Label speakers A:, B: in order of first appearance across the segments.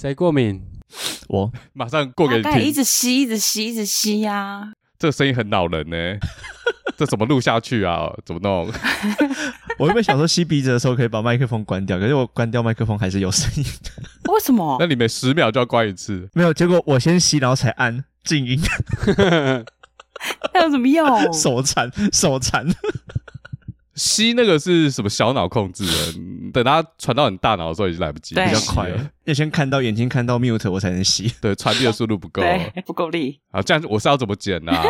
A: 谁过敏？
B: 我
C: 马上过给你听。
D: 一直吸，一直吸，一直吸呀、啊！
C: 这声音很恼人呢，这怎么录下去啊？怎么弄？
B: 我原本想说吸鼻子的时候可以把麦克风关掉，可是我关掉麦克风还是有声音的。
D: 为什么？
C: 那你每十秒就要关一次？
B: 没有，结果我先吸，然后才按静音。
D: 那有什么用？
B: 手残，手残。
C: 吸那个是什么小脑控制的？等它传到你大脑的时候已经来不及，比较快了。
B: 要先看到眼睛看到 mute 我才能吸。
C: 对，传递的速度不够，
D: 不够力。
C: 好，这样我是要怎么剪呢、啊？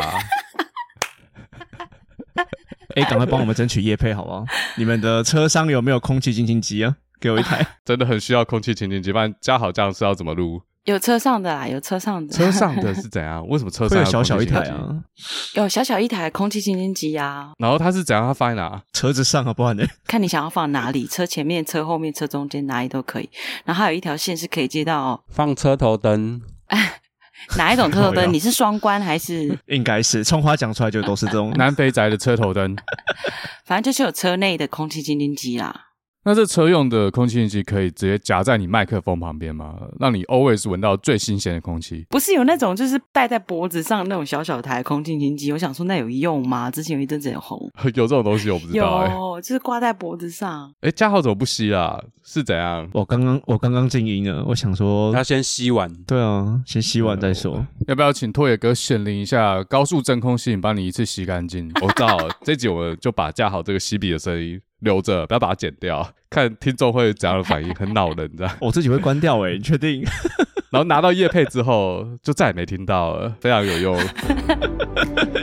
B: 哎、欸，赶快帮我们争取叶配好不好？你们的车商有没有空气清新机啊？给我一台，
C: 真的很需要空气清新机。不然加好这样是要怎么录？
D: 有车上的啦，有车上的。
C: 车上的 是怎样？为什么车上
B: 会有小小一台啊？
D: 有小小一台空气清新机啊。
C: 然后它是怎样？它放在哪？
B: 车子上啊，不然呢？
D: 看你想要放哪里，车前面、车后面、车中间哪里都可以。然后还有一条线是可以接到
A: 放车头灯。
D: 哪一种车头灯？你是双关还是？
B: 应该是葱花讲出来就都是这种
C: 南肥宅的车头灯。
D: 反正就是有车内的空气清新机啦。
C: 那这车用的空气清新机可以直接夹在你麦克风旁边吗？让你 always 闻到最新鲜的空气？
D: 不是有那种就是戴在脖子上那种小小台空气清新机？我想说那有用吗？之前有一阵子很红，
C: 有这种东西我不知道、欸。
D: 有，就是挂在脖子上。
C: 哎、欸，嘉豪怎么不吸啦？是怎样？
B: 我刚刚我刚刚静音了，我想说
A: 他先吸完。
B: 对啊，先吸完再说。
C: 要不要请拓野哥显灵一下高速真空吸，帮你一次吸干净？我知道这集我就把架好这个吸笔的声音留着，不要把它剪掉，看听众会怎样的反应，很恼人，这样。
B: 我自己会关掉诶、欸，你确定？
C: 然后拿到叶配之后，就再也没听到了，非常有用，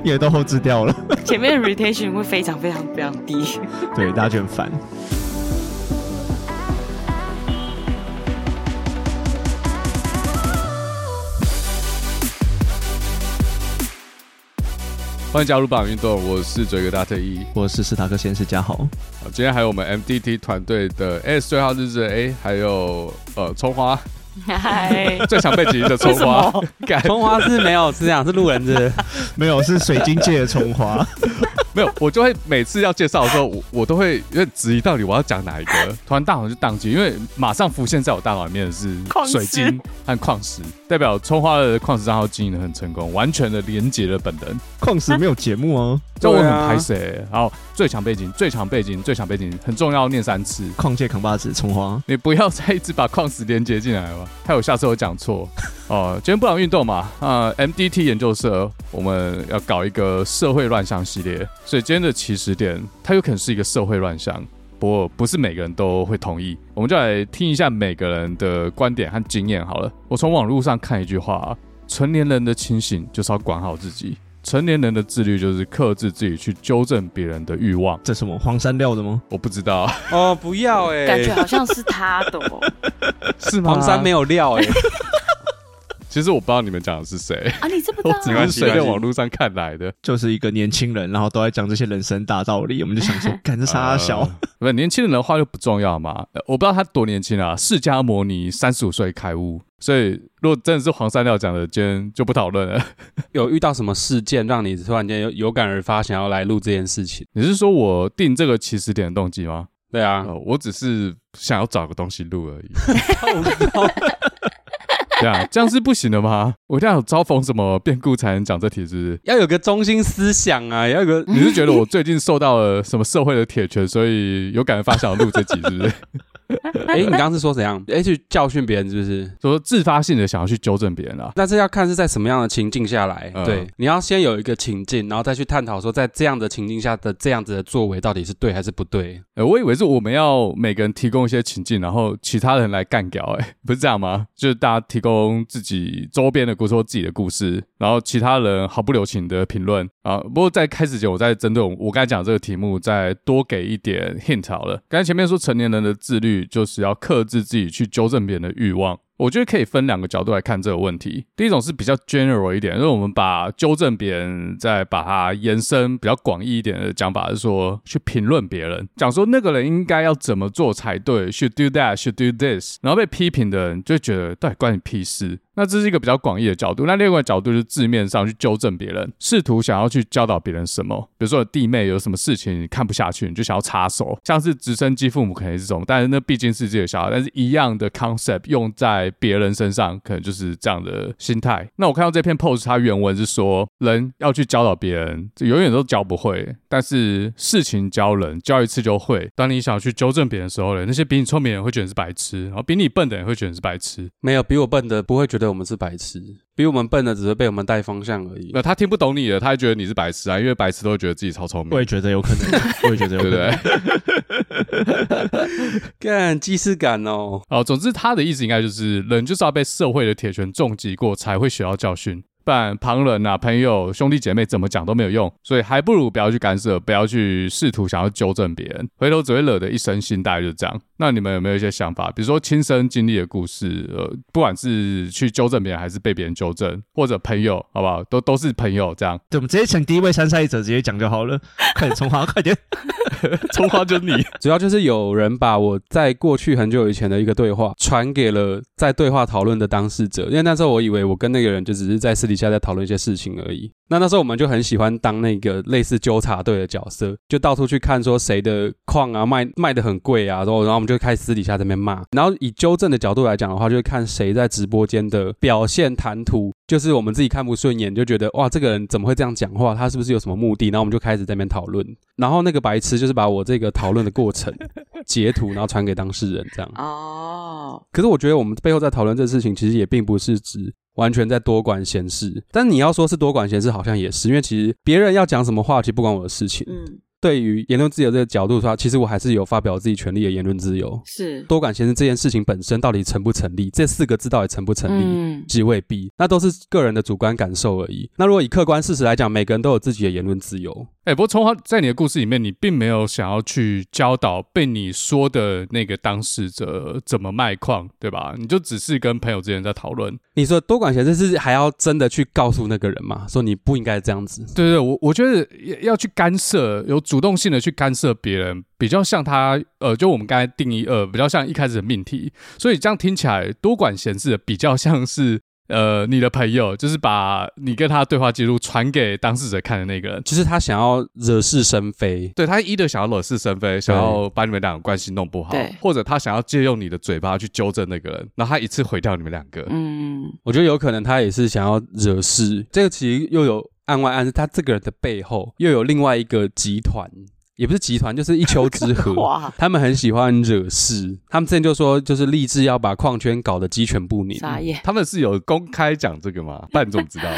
B: 也都后置掉了。
D: 前面的 retention 会非常非常非常低，
B: 对，大家就很烦。
C: 欢迎加入榜运动，我是嘴哥大特一。
B: 我是斯塔克先生家豪。
C: 好，今天还有我们 MDT 团队的 S 最好日子 A，还有呃葱花，
D: 嗨，
C: 最想被挤的葱花，
A: 葱花是没有是这样，是路人是，
B: 没有是水晶界的葱花。
C: 没有，我就会每次要介绍的时候，我我都会有点质疑到底我要讲哪一个，突然大脑就宕机，因为马上浮现在我大脑里面的是水晶和矿石，代表葱花的矿石账号经营的很成功，完全的连接了本人。
B: 矿石没有节目哦，
C: 这我很拍谢。然后最强背景，最强背景，最强背景很重要，念三次。
B: 矿界扛把子，葱花，
C: 你不要再一直把矿石连接进来了，害我下次有讲错哦。今天不讲运动嘛，啊，MDT 研究社我们要搞一个社会乱象系列。所以今天的起始点，它有可能是一个社会乱象，不过不是每个人都会同意。我们就来听一下每个人的观点和经验好了。我从网络上看一句话：成年人的清醒就是要管好自己，成年人的自律就是克制自己去纠正别人的欲望。
B: 这是什么黄山料的吗？
C: 我不知道
A: 哦，不要哎、欸，
D: 感觉好像是他的哦，
C: 是吗？
A: 黄山没有料哎、欸。
C: 其实我不知道你们讲的是谁
D: 啊？你这不知道？
C: 我只是随便网络上看来的，
B: 就是一个年轻人，然后都在讲这些人生大道理，我们就想说，干这啥小？
C: 呃、不是年轻人的话就不重要嘛？我不知道他多年轻啊，释迦牟尼三十五岁开悟，所以如果真的是黄山料讲的，今天就不讨论了。
A: 有遇到什么事件让你突然间有有感而发，想要来录这件事情？
C: 你是说我定这个起始点的动机吗？
A: 对啊、
C: 呃，我只是想要找个东西录而已。对啊，这样是不行的吗？我这样要有遭逢什么变故才能讲这题，是不是？
A: 要有个中心思想啊，要有个。
C: 你是觉得我最近受到了什么社会的铁拳，所以有感而发想要录这集，是不是？
A: 哎、欸，你刚刚是说怎样？哎、欸，去教训别人，是不是？
C: 说自发性的想要去纠正别人啊？
A: 那是要看是在什么样的情境下来。
C: 嗯、
A: 对，你要先有一个情境，然后再去探讨说，在这样的情境下的这样子的作为到底是对还是不对。
C: 呃、欸，我以为是我们要每个人提供一些情境，然后其他人来干掉。哎，不是这样吗？就是大家提供自己周边的故事或自己的故事，然后其他人毫不留情的评论啊。不过在开始前，我在针对我我刚才讲这个题目，再多给一点 hint 好了。刚才前面说成年人的自律就是。要克制自己去纠正别人的欲望，我觉得可以分两个角度来看这个问题。第一种是比较 general 一点，因为我们把纠正别人再把它延伸比较广义一点的讲法，是说去评论别人，讲说那个人应该要怎么做才对，should do that，should do this，然后被批评的人就觉得对关你屁事。那这是一个比较广义的角度。那另外一个角度就是字面上去纠正别人，试图想要去教导别人什么。比如说弟妹有什么事情你看不下去，你就想要插手，像是直升机父母可能是这种，但是那毕竟是自己的小孩，但是一样的 concept 用在别人身上，可能就是这样的心态。那我看到这篇 post，它原文是说，人要去教导别人，永远都教不会，但是事情教人，教一次就会。当你想要去纠正别人的时候呢，那些比你聪明的人会觉得你是白痴，然后比你笨的人会觉得你是白痴。
A: 没有比我笨的不会觉得我们是白痴，比我们笨的只是被我们带方向而已。
C: 那他听不懂你的，他还觉得你是白痴啊，因为白痴都会觉得自己超聪明。
B: 我也觉得有可能，我也觉得有可能，
C: 对不对？
A: 干既视感哦。
C: 哦，总之他的意思应该就是，人就是要被社会的铁拳重击过，才会学到教训。不然旁人啊、朋友、兄弟姐妹怎么讲都没有用，所以还不如不要去干涉，不要去试图想要纠正别人，回头只会惹得一身心，大概就是这样。那你们有没有一些想法？比如说亲身经历的故事，呃，不管是去纠正别人，还是被别人纠正，或者朋友，好不好？都都是朋友这样。
B: 对，我们直接请第一位参赛者直接讲就好了。快点，葱花，快点，
C: 葱花就是你。
A: 主要就是有人把我在过去很久以前的一个对话传给了在对话讨论的当事者，因为那时候我以为我跟那个人就只是在私底下在讨论一些事情而已。那那时候我们就很喜欢当那个类似纠察队的角色，就到处去看说谁的矿啊卖卖的很贵啊，然后然后我们就开始私底下在那边骂。然后以纠正的角度来讲的话，就会看谁在直播间的表现谈吐，就是我们自己看不顺眼，就觉得哇这个人怎么会这样讲话？他是不是有什么目的？然后我们就开始在那边讨论。然后那个白痴就是把我这个讨论的过程 截图，然后传给当事人这样。哦。可是我觉得我们背后在讨论这个事情，其实也并不是指。完全在多管闲事，但你要说是多管闲事，好像也是，因为其实别人要讲什么话，其实不关我的事情。嗯。对于言论自由这个角度说，其实我还是有发表自己权利的言论自由。是多管闲事这件事情本身到底成不成立？这四个字到底成不成立？嗯，即未必，那都是个人的主观感受而已。那如果以客观事实来讲，每个人都有自己的言论自由。
C: 哎，不过从他在你的故事里面，你并没有想要去教导被你说的那个当事者怎么卖矿，对吧？你就只是跟朋友之间在讨论。
A: 你说多管闲事是还要真的去告诉那个人吗？说你不应该这样子？
C: 对对，我我觉得要去干涉，有主动性的去干涉别人，比较像他呃，就我们刚才定义呃，比较像一开始的命题。所以这样听起来，多管闲事比较像是。呃，你的朋友就是把你跟他的对话记录传给当事者看的那个人，
A: 就是他想要惹是生非，
C: 对，他一的想要惹是生非，想要把你们两个关系弄不好，对，或者他想要借用你的嘴巴去纠正那个人，然后他一次毁掉你们两个。
A: 嗯，我觉得有可能他也是想要惹事，这个其实又有案外案，他这个人的背后又有另外一个集团。也不是集团，就是一丘之貉。他们很喜欢惹事，他们之前就说，就是立志要把矿圈搞得鸡犬不
D: 宁。
C: 他们是有公开讲这个吗？不然你怎么知道？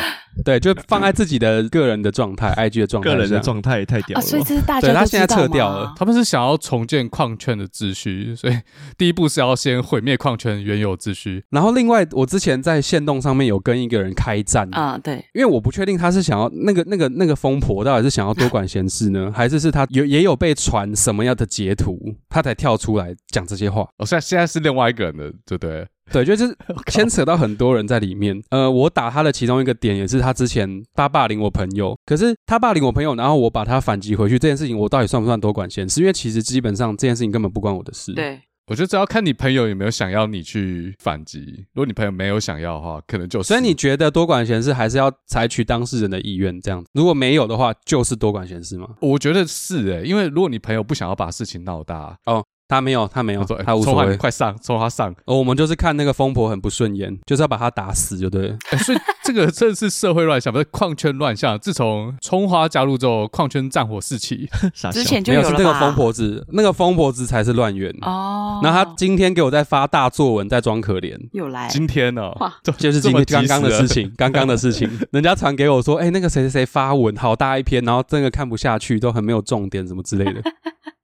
A: 对，就放在自己的个人的状态，IG 的状态，
B: 个人的状态也太屌了。
D: 所以这是大家
A: 对他现在撤掉了。
C: 他们是想要重建矿圈的秩序，所以第一步是要先毁灭矿圈原有秩序。
A: 然后另外，我之前在线动上面有跟一个人开战
D: 啊，对，
A: 因为我不确定他是想要那个那个那个疯婆到底是想要多管闲事呢，还是是他有也有被传什么样的截图，他才跳出来讲这些话。
C: 哦，现在现在是另外一个人的，对不对？
A: 对，就是牵扯到很多人在里面。呃，我打他的其中一个点也是他之前他霸凌我朋友，可是他霸凌我朋友，然后我把他反击回去这件事情，我到底算不算多管闲事？因为其实基本上这件事情根本不关我的事。
D: 对，
C: 我觉得只要看你朋友有没有想要你去反击。如果你朋友没有想要的话，可能就是。
A: 所以你觉得多管闲事还是要采取当事人的意愿这样子？如果没有的话，就是多管闲事吗？
C: 我觉得是诶、欸，因为如果你朋友不想要把事情闹大
A: 哦。他没有，他没有，他，他无所谓。
C: 快上，从他上。
A: 哦，我们就是看那个疯婆很不顺眼，就是要把他打死，就对了。
C: 欸、所以这个真的是社会乱象，不是矿圈乱象。自从葱花加入之后，矿圈战火四起。
D: 之前就有了。
A: 没有，是那个疯婆子，那个疯婆子才是乱源。哦。然后他今天给我在发大作文，在装可怜。
D: 又来。
C: 今天呢、哦？
A: 就是今天刚刚的事情，刚刚的事情。人家传给我说，哎、欸，那个谁谁谁发文，好大一篇，然后真的看不下去，都很没有重点，什么之类的。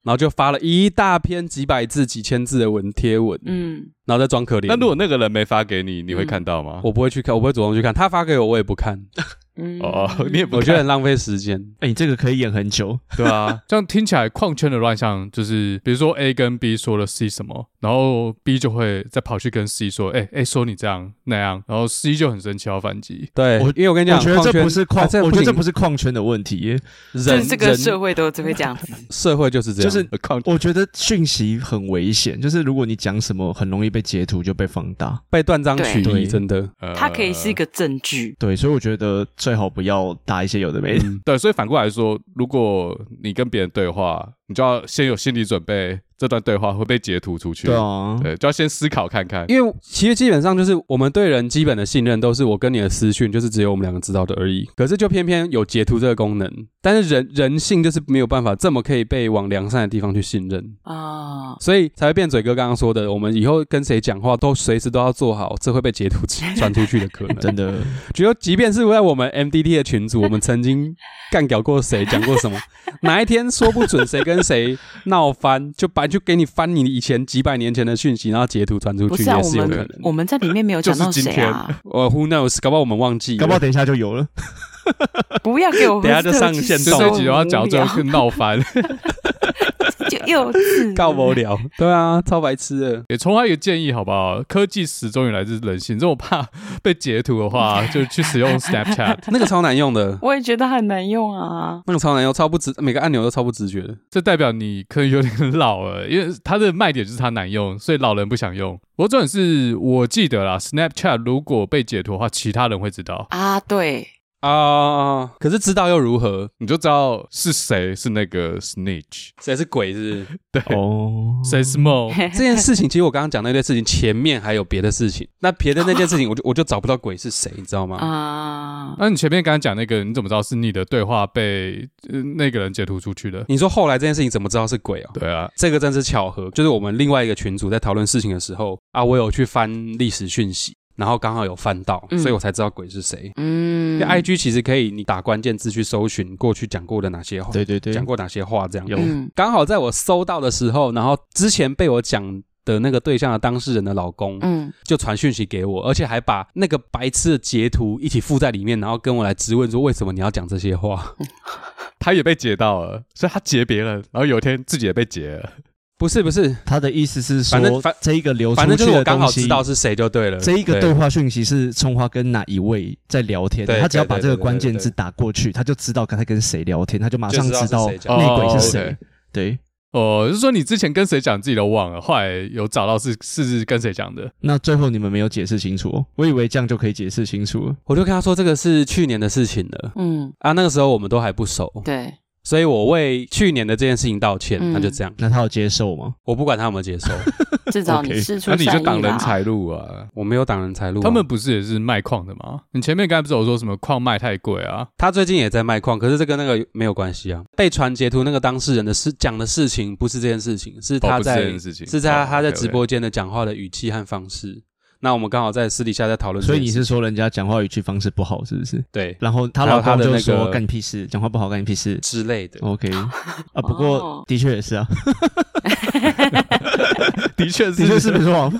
A: 然后就发了一大篇几百字、几千字的文贴文，嗯，然后再装可怜。
C: 那如果那个人没发给你，你会看到吗？
A: 我不会去看，我不会主动去看。他发给我，我也不看。
D: 嗯
C: 哦，你也不
A: 我觉得很浪费时间。
B: 哎、你这个可以演很久。
C: 对啊，这样听起来矿圈的乱象就是，比如说 A 跟 B 说了 C 什么，然后 B 就会再跑去跟 C 说，哎、欸、哎、欸，说你这样那样，然后 C 就很生气要反击。
A: 对，
B: 我
A: 因为我跟你讲，
B: 我觉得这
A: 矿圈
B: 不是
A: 啊
B: 矿，我觉得这不
A: 是
B: 是矿圈的问题，
A: 人
D: 就是这
A: 个
D: 社会都只会这样子。
A: 社会就是这样，
B: 就是
C: 矿
B: 我觉得讯息很危险，就是如果你讲什么，很容易被截图就被放大。
A: 被断章取义，真的。
C: 呃
D: 它可以是一个证据。
B: 对，所以我觉得最好不要打一些有的没的。
C: 对，所以反过来说，如果你跟别人对话，你就要先有心理准备，这段对话会被截图出去。
B: 对啊，
C: 对，就要先思考看看。
A: 因为其实基本上就是我们对人基本的信任都是我跟你的私讯，就是只有我们两个知道的而已。可是就偏偏有截图这个功能，但是人人性就是没有办法这么可以被往良善的地方去信任
D: 啊，
A: 所以才会变嘴哥刚刚说的，我们以后跟谁讲话都随时都要做好这会被截图传出去的可能。
B: 真的，
A: 觉得即便是在我们 MDT 的群组，我们曾经干掉过谁，讲过什么，哪一天说不准谁跟谁闹翻，就把就给你翻你以前几百年前的讯息，然后截图传出去，也是有可能。
D: 我们在里面没有讲到谁啊，
A: 呃、uh,，Who knows？搞不好我们忘记，
B: 搞不好等一下就有了。
D: 不要给我，
A: 等下就上线动，
C: 这集的话讲最后更闹翻。
D: 就幼稚，
A: 告不了。对啊，超白痴的。
C: 给充话一个建议好不好？科技始终也来自人性。这我怕被截图的话，就去使用 Snapchat，
A: 那个超难用的。
D: 我也觉得很难用啊，
A: 那个超难用，超不直，每个按钮都超不直觉的。
C: 这代表你可能有点老了，因为它的卖点就是它难用，所以老人不想用。不过重点是我记得啦，Snapchat 如果被截图的话，其他人会知道
D: 啊。对。
A: 啊！Uh, 可是知道又如何？
C: 你就知道是谁是那个 snitch，
A: 谁是鬼是不是？
C: 对
B: 哦，
C: 谁是梦？
A: 这件事情其实我刚刚讲那件事情前面还有别的事情，那别的那件事情我就我就找不到鬼是谁，你知道吗？
D: 啊！Uh,
C: 那你前面刚刚讲那个，你怎么知道是你的对话被、呃、那个人截图出去的？
A: 你说后来这件事情怎么知道是鬼啊？
C: 对啊，
A: 这个真是巧合，就是我们另外一个群组在讨论事情的时候啊，我有去翻历史讯息。然后刚好有翻到，嗯、所以我才知道鬼是谁。嗯，因为 IG 其实可以你打关键字去搜寻过去讲过的哪些话，
B: 对对对，
A: 讲过哪些话这样。
B: 有，
A: 刚好在我搜到的时候，然后之前被我讲的那个对象的当事人的老公，嗯，就传讯息给我，而且还把那个白痴的截图一起附在里面，然后跟我来质问说为什么你要讲这些话？
C: 他也被截到了，所以他截别人，然后有一天自己也被截了。
A: 不是不是，
B: 他的意思是说，
A: 反正反
B: 这一个流出去
A: 反正就是我刚好
B: 知
A: 知道是谁就对了。
B: 这一个对话讯息是葱花跟哪一位在聊天？他只要把这个关键字打过去，他就知道刚才跟谁聊天，他就马上知道内鬼是谁。对，
C: 哦，就是说你之前跟谁讲自己都忘了，后来有找到是是跟谁讲的。
B: 那最后你们没有解释清楚哦，我以为这样就可以解释清楚了。
A: 我就跟他说这个是去年的事情了。嗯啊，那个时候我们都还不熟。
D: 对。
A: 所以我为去年的这件事情道歉，那就这样。
B: 那他有接受吗？
A: 我不管他有没有接受，
D: 至少你 释出善意啦。
C: 那你就挡人财路啊！
A: 我没有挡人财路。
C: 他们不是也是卖矿的吗？你前面刚才不是有说什么矿卖太贵啊？
A: 他最近也在卖矿，可是这跟那个没有关系啊。被传截图那个当事人的事讲的事情不是这件事情，是他在是在他在直播间的讲话的语气和方式。那我们刚好在私底下在讨论，
B: 所以你是说人家讲话语气方式不好，是不是？
A: 对。
B: 然后他老公就说干你屁事，讲话不好干你屁事
A: 之类的。
B: OK。啊，不过的确也是啊。
C: 的确是，
B: 的确是没错。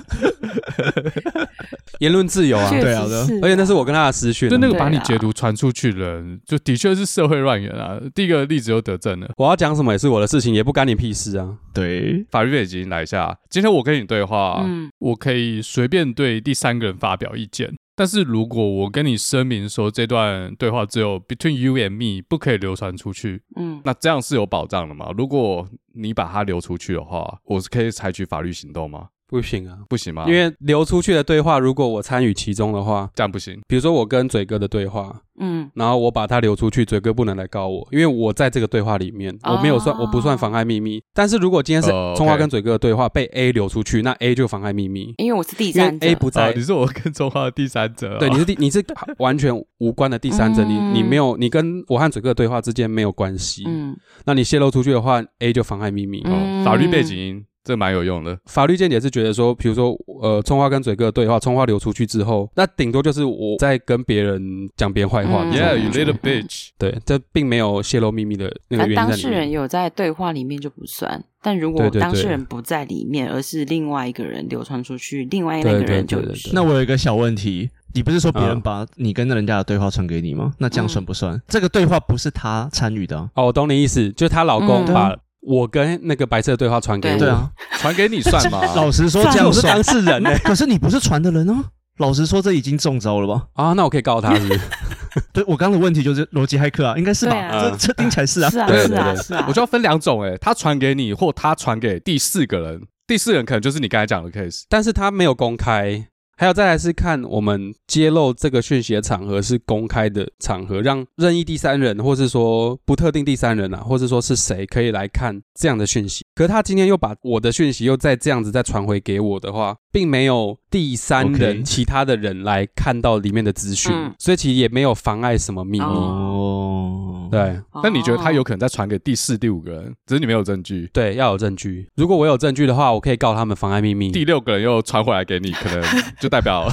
A: 言论自由啊，
B: 对啊，
A: 而且那是我跟他的私讯。
C: 就那个把你截图传出去的人，就的确是社会乱源啊。第一个例子又得证了。
A: 我要讲什么也是我的事情，也不干你屁事啊。
B: 对，
C: 法律背景来一下。今天我跟你对话，嗯，我可以随便对第三个人发表意见。但是如果我跟你声明说这段对话只有 between you and me，不可以流传出去，嗯，那这样是有保障的吗？如果你把它流出去的话，我是可以采取法律行动吗？
A: 不行啊，
C: 不行吗？
A: 因为流出去的对话，如果我参与其中的话，
C: 这样不行。
A: 比如说我跟嘴哥的对话，嗯，然后我把它流出去，嘴哥不能来告我，因为我在这个对话里面，我没有算，我不算妨碍秘密。但是如果今天是葱花跟嘴哥的对话被 A 流出去，那 A 就妨碍秘密，
D: 因为我是第三者
A: ，A 不在，
C: 你是我跟葱花的第三者，
A: 对，你是第，你是 完全无关的第三者，你你没有，你跟我和嘴哥的对话之间没有关系，嗯，那你泄露出去的话，A 就妨碍秘密，
C: 哦，法律背景。这蛮有用的。
A: 法律见解是觉得说，比如说，呃，葱花跟嘴哥的对话，葱花流出去之后，那顶多就是我在跟别人讲别人坏话。
C: Yeah, you little bitch。
A: 对，这并没有泄露秘密的那个原因。
D: 当事人有在对话里面就不算，但如果当事人不在里面，而是另外一个人流传出去，另外那个人就。
B: 那我有一个小问题。你不是说别人把你跟那人家的对话传给你吗？那这样算不算？这个对话不是他参与的
A: 哦，我懂你意思，就她老公把我跟那个白色的对话传给我，
B: 对啊，
C: 传给你算吗？
B: 老实说，这样
A: 我是当事人呢。
B: 可是你不是传的人哦。老实说，这已经中招了吧？
A: 啊，那我可以告他是不是？
B: 对，我刚刚的问题就是逻辑骇客啊，应该是吧？这这听起来是啊，
D: 是啊，是啊，是啊。
C: 我就要分两种，诶，他传给你，或他传给第四个人，第四人可能就是你刚才讲的 case，
A: 但是他没有公开。还有再来是看我们揭露这个讯息的场合是公开的场合，让任意第三人，或是说不特定第三人啊，或是说是谁可以来看这样的讯息。可他今天又把我的讯息又再这样子再传回给我的话，并没有第三人其他的人来看到里面的资讯，嗯、所以其实也没有妨碍什么秘密。哦，对。
C: 那你觉得他有可能再传给第四、第五个人，只是你没有证据？
A: 对，要有证据。如果我有证据的话，我可以告他们妨碍秘密。
C: 第六个人又传回来给你，可能。就代表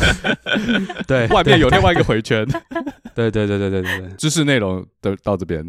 C: 对外面有另外一个回圈，
A: 对对对对对对对，
C: 知识内容都到这边，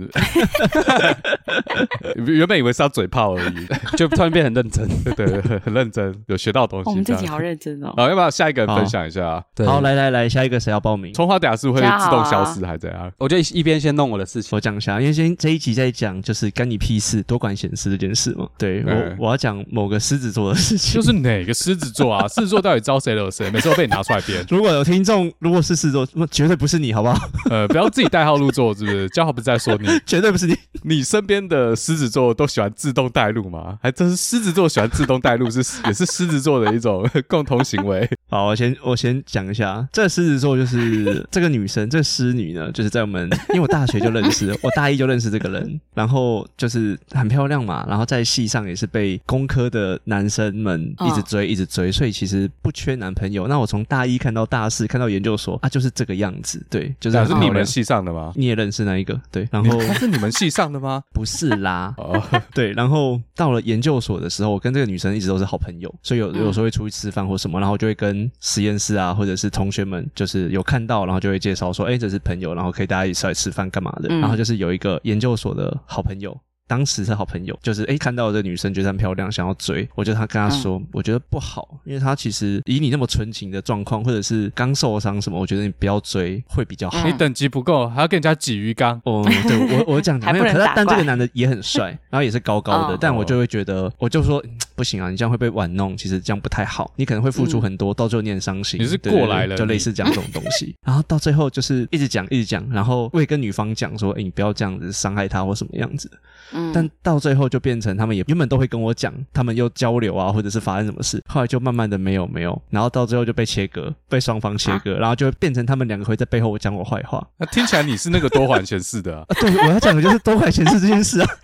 C: 原本以为是要嘴炮而已，
A: 就突然变很认真，
C: 对对，很认真，有学到东西。
D: 我们自己好认真哦。
C: 好，要不要下一个人分享一下？
B: 好，来来来，下一个谁要报名？
C: 葱花等下是会自动消失还是怎样？
A: 我就一边先弄我的事情，
B: 我讲一下，因为先这一集在讲就是干你屁事，多管闲事这件事嘛。对我我要讲某个狮子座的事情，
C: 就是哪个狮子座啊？狮子座到底招谁惹谁？每次都。被你拿出来编。
B: 如果有听众，如果是狮子座，那绝对不是你，好不好？
C: 呃，不要自己代号入座，是不是？叫好不是在说你，
B: 绝对不是你。
C: 你身边的狮子座都喜欢自动带入吗？还真是狮子座喜欢自动带入，是也是狮子座的一种 共同行为。
B: 好，我先我先讲一下，这个狮子座就是 这个女生，这个狮女呢，就是在我们，因为我大学就认识，我大一就认识这个人，然后就是很漂亮嘛，然后在戏上也是被工科的男生们一直追，一直追，所以其实不缺男朋友。那我从大一看到大四，看到研究所啊，就是这个样子。对，就是
C: 是你们系上的吗？
B: 你也认识那一个？对，然后
C: 是你们系上的吗？
B: 不是啦。哦，对，然后到了研究所的时候，我跟这个女生一直都是好朋友，所以有有时候会出去吃饭或什么，然后就会跟实验室啊，或者是同学们，就是有看到，然后就会介绍说，哎，这是朋友，然后可以大家一起出来吃饭干嘛的。然后就是有一个研究所的好朋友。当时是好朋友，就是哎，看到这女生觉得很漂亮，想要追。我就他跟他说，嗯、我觉得不好，因为他其实以你那么纯情的状况，或者是刚受伤什么，我觉得你不要追会比较好。
C: 你等级不够，还要跟人家挤鱼缸。
B: 哦，对我我讲没有，可是但这个男的也很帅，然后也是高高的，哦、但我就会觉得，我就说不行啊，你这样会被玩弄，其实这样不太好，你可能会付出很多，嗯、到最后你很伤心。
C: 你是过来了，
B: 就类似讲这种东西，然后到最后就是一直讲一直讲，然后会跟女方讲说，哎，你不要这样子伤害她或什么样子。嗯，但到最后就变成他们也原本都会跟我讲，他们又交流啊，或者是发生什么事，后来就慢慢的没有没有，然后到最后就被切割，被双方切割，啊、然后就变成他们两个会在背后讲我坏话。
C: 那听起来你是那个多管闲事的啊？
B: 啊 对，我要讲的就是多管闲事这件事啊。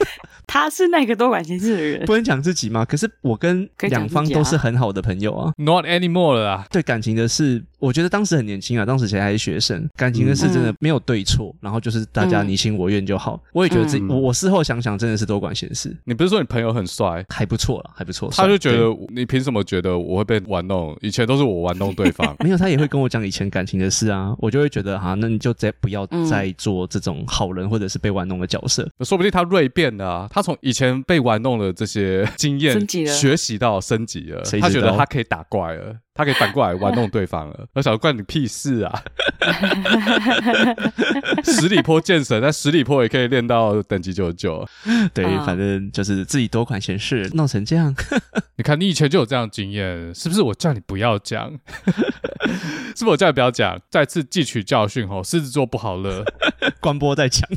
D: 他是那个多管闲事的人，
B: 不能讲自己吗？可是我跟两方都是很好的朋友啊。
C: Not anymore 了啊。
B: 对感情的事，我觉得当时很年轻啊，当时谁还是学生，感情的事真的没有对错，嗯、然后就是大家你情我愿就好。嗯、我也觉得自己，我我事后想想真的是多管闲事。
C: 你不是说你朋友很帅，
B: 还不错了，还不错。
C: 他就觉得你凭什么觉得我会被玩弄？以前都是我玩弄对方。
B: 没有，他也会跟我讲以前感情的事啊，我就会觉得哈，那你就再不要再做这种好人或者是被玩弄的角色。
C: 嗯、说不定他锐变了啊，他从以前被。玩弄的这些经验，学习到升级了，他觉得他可以打怪了，他可以反过来玩弄对方了。我想关你屁事啊！十里坡剑神，在十里坡也可以练到等级九十九。
B: 对，反正就是自己多管闲事，弄成这样。
C: 你看，你以前就有这样经验，是不是？我叫你不要讲，是不是？我叫你不要讲，再次汲取教训哦。狮子座不好了，
B: 关播再讲。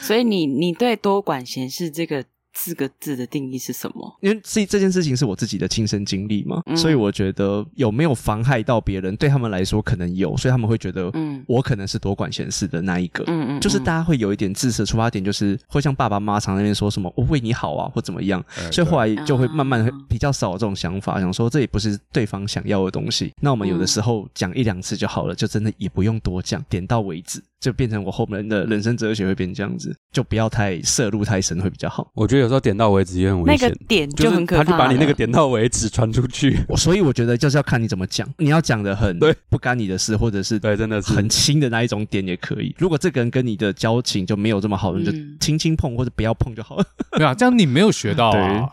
D: 所以你你对多管闲事这个。四个字的定义是什么？
B: 因为这这件事情是我自己的亲身经历嘛，嗯、所以我觉得有没有妨害到别人，对他们来说可能有，所以他们会觉得，嗯，我可能是多管闲事的那一个，嗯嗯，就是大家会有一点自私的出发点，就是会像爸爸妈妈常那边说什么“我为你好啊”或怎么样，嗯、所以后来就会慢慢比较少这种想法，想说这也不是对方想要的东西，那我们有的时候讲一两次就好了，就真的也不用多讲，点到为止。就变成我后面的人生哲学会变这样子，就不要太涉入太深会比较好。
A: 我觉得有时候点到为止也很危险，
D: 那个点就很可怕，
A: 他就把你那个点到为止传出去。
B: 所以我觉得就是要看你怎么讲，你要讲的很对，不干你的事，或者是对，真的是很轻的那一种点也可以。如果这个人跟你的交情就没有这么好，你就轻轻碰或者不要碰就好了。
C: 对啊，这样你没有学到啊，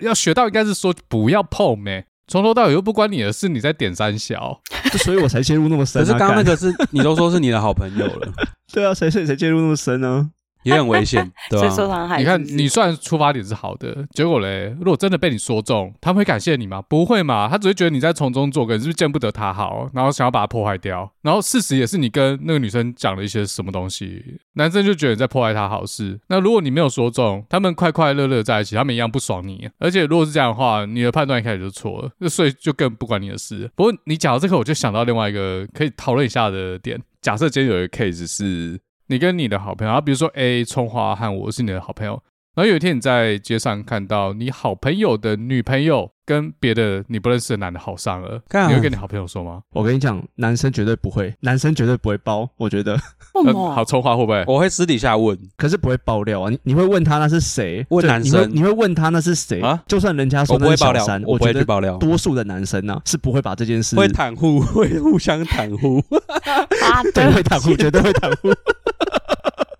C: 要学到应该是说不要碰呗。从头到尾又不关你的事，你在点三小，
B: 所以我才介入那么深。
A: 可是刚刚那个是你都说是你的好朋友了，
B: 对啊，谁谁谁介入那么深呢？
A: 也很危险，对吧？
C: 你看，你虽然出发点是好的，结果嘞，如果真的被你说中，他们会感谢你吗？不会嘛，他只会觉得你在从中作梗，是不是见不得他好，然后想要把他破坏掉。然后事实也是你跟那个女生讲了一些什么东西，男生就觉得你在破坏他好事。那如果你没有说中，他们快快乐乐在一起，他们一样不爽你。而且如果是这样的话，你的判断一开始就错了，那所以就更不关你的事。不过你讲到这个，我就想到另外一个可以讨论一下的点。假设今天有一个 case 是。你跟你的好朋友，比如说 A 葱花和我是你的好朋友，然后有一天你在街上看到你好朋友的女朋友跟别的你不认识的男的好上了，你会跟你好朋友说吗？
B: 我跟你讲，男生绝对不会，男生绝对不会包，我觉得。
C: 呃、好，葱花会不会？
A: 我会私底下问，
B: 可是不会爆料啊。你你会问他那是谁？
A: 问男生
B: 你，你会问他那是谁啊？就算人家说那是小三，
A: 我不会爆料，我不会去爆料。
B: 多数的男生呢、啊、是不会把这件事
A: 会袒护，会互相袒护。
B: 对，会袒护，绝对会袒护。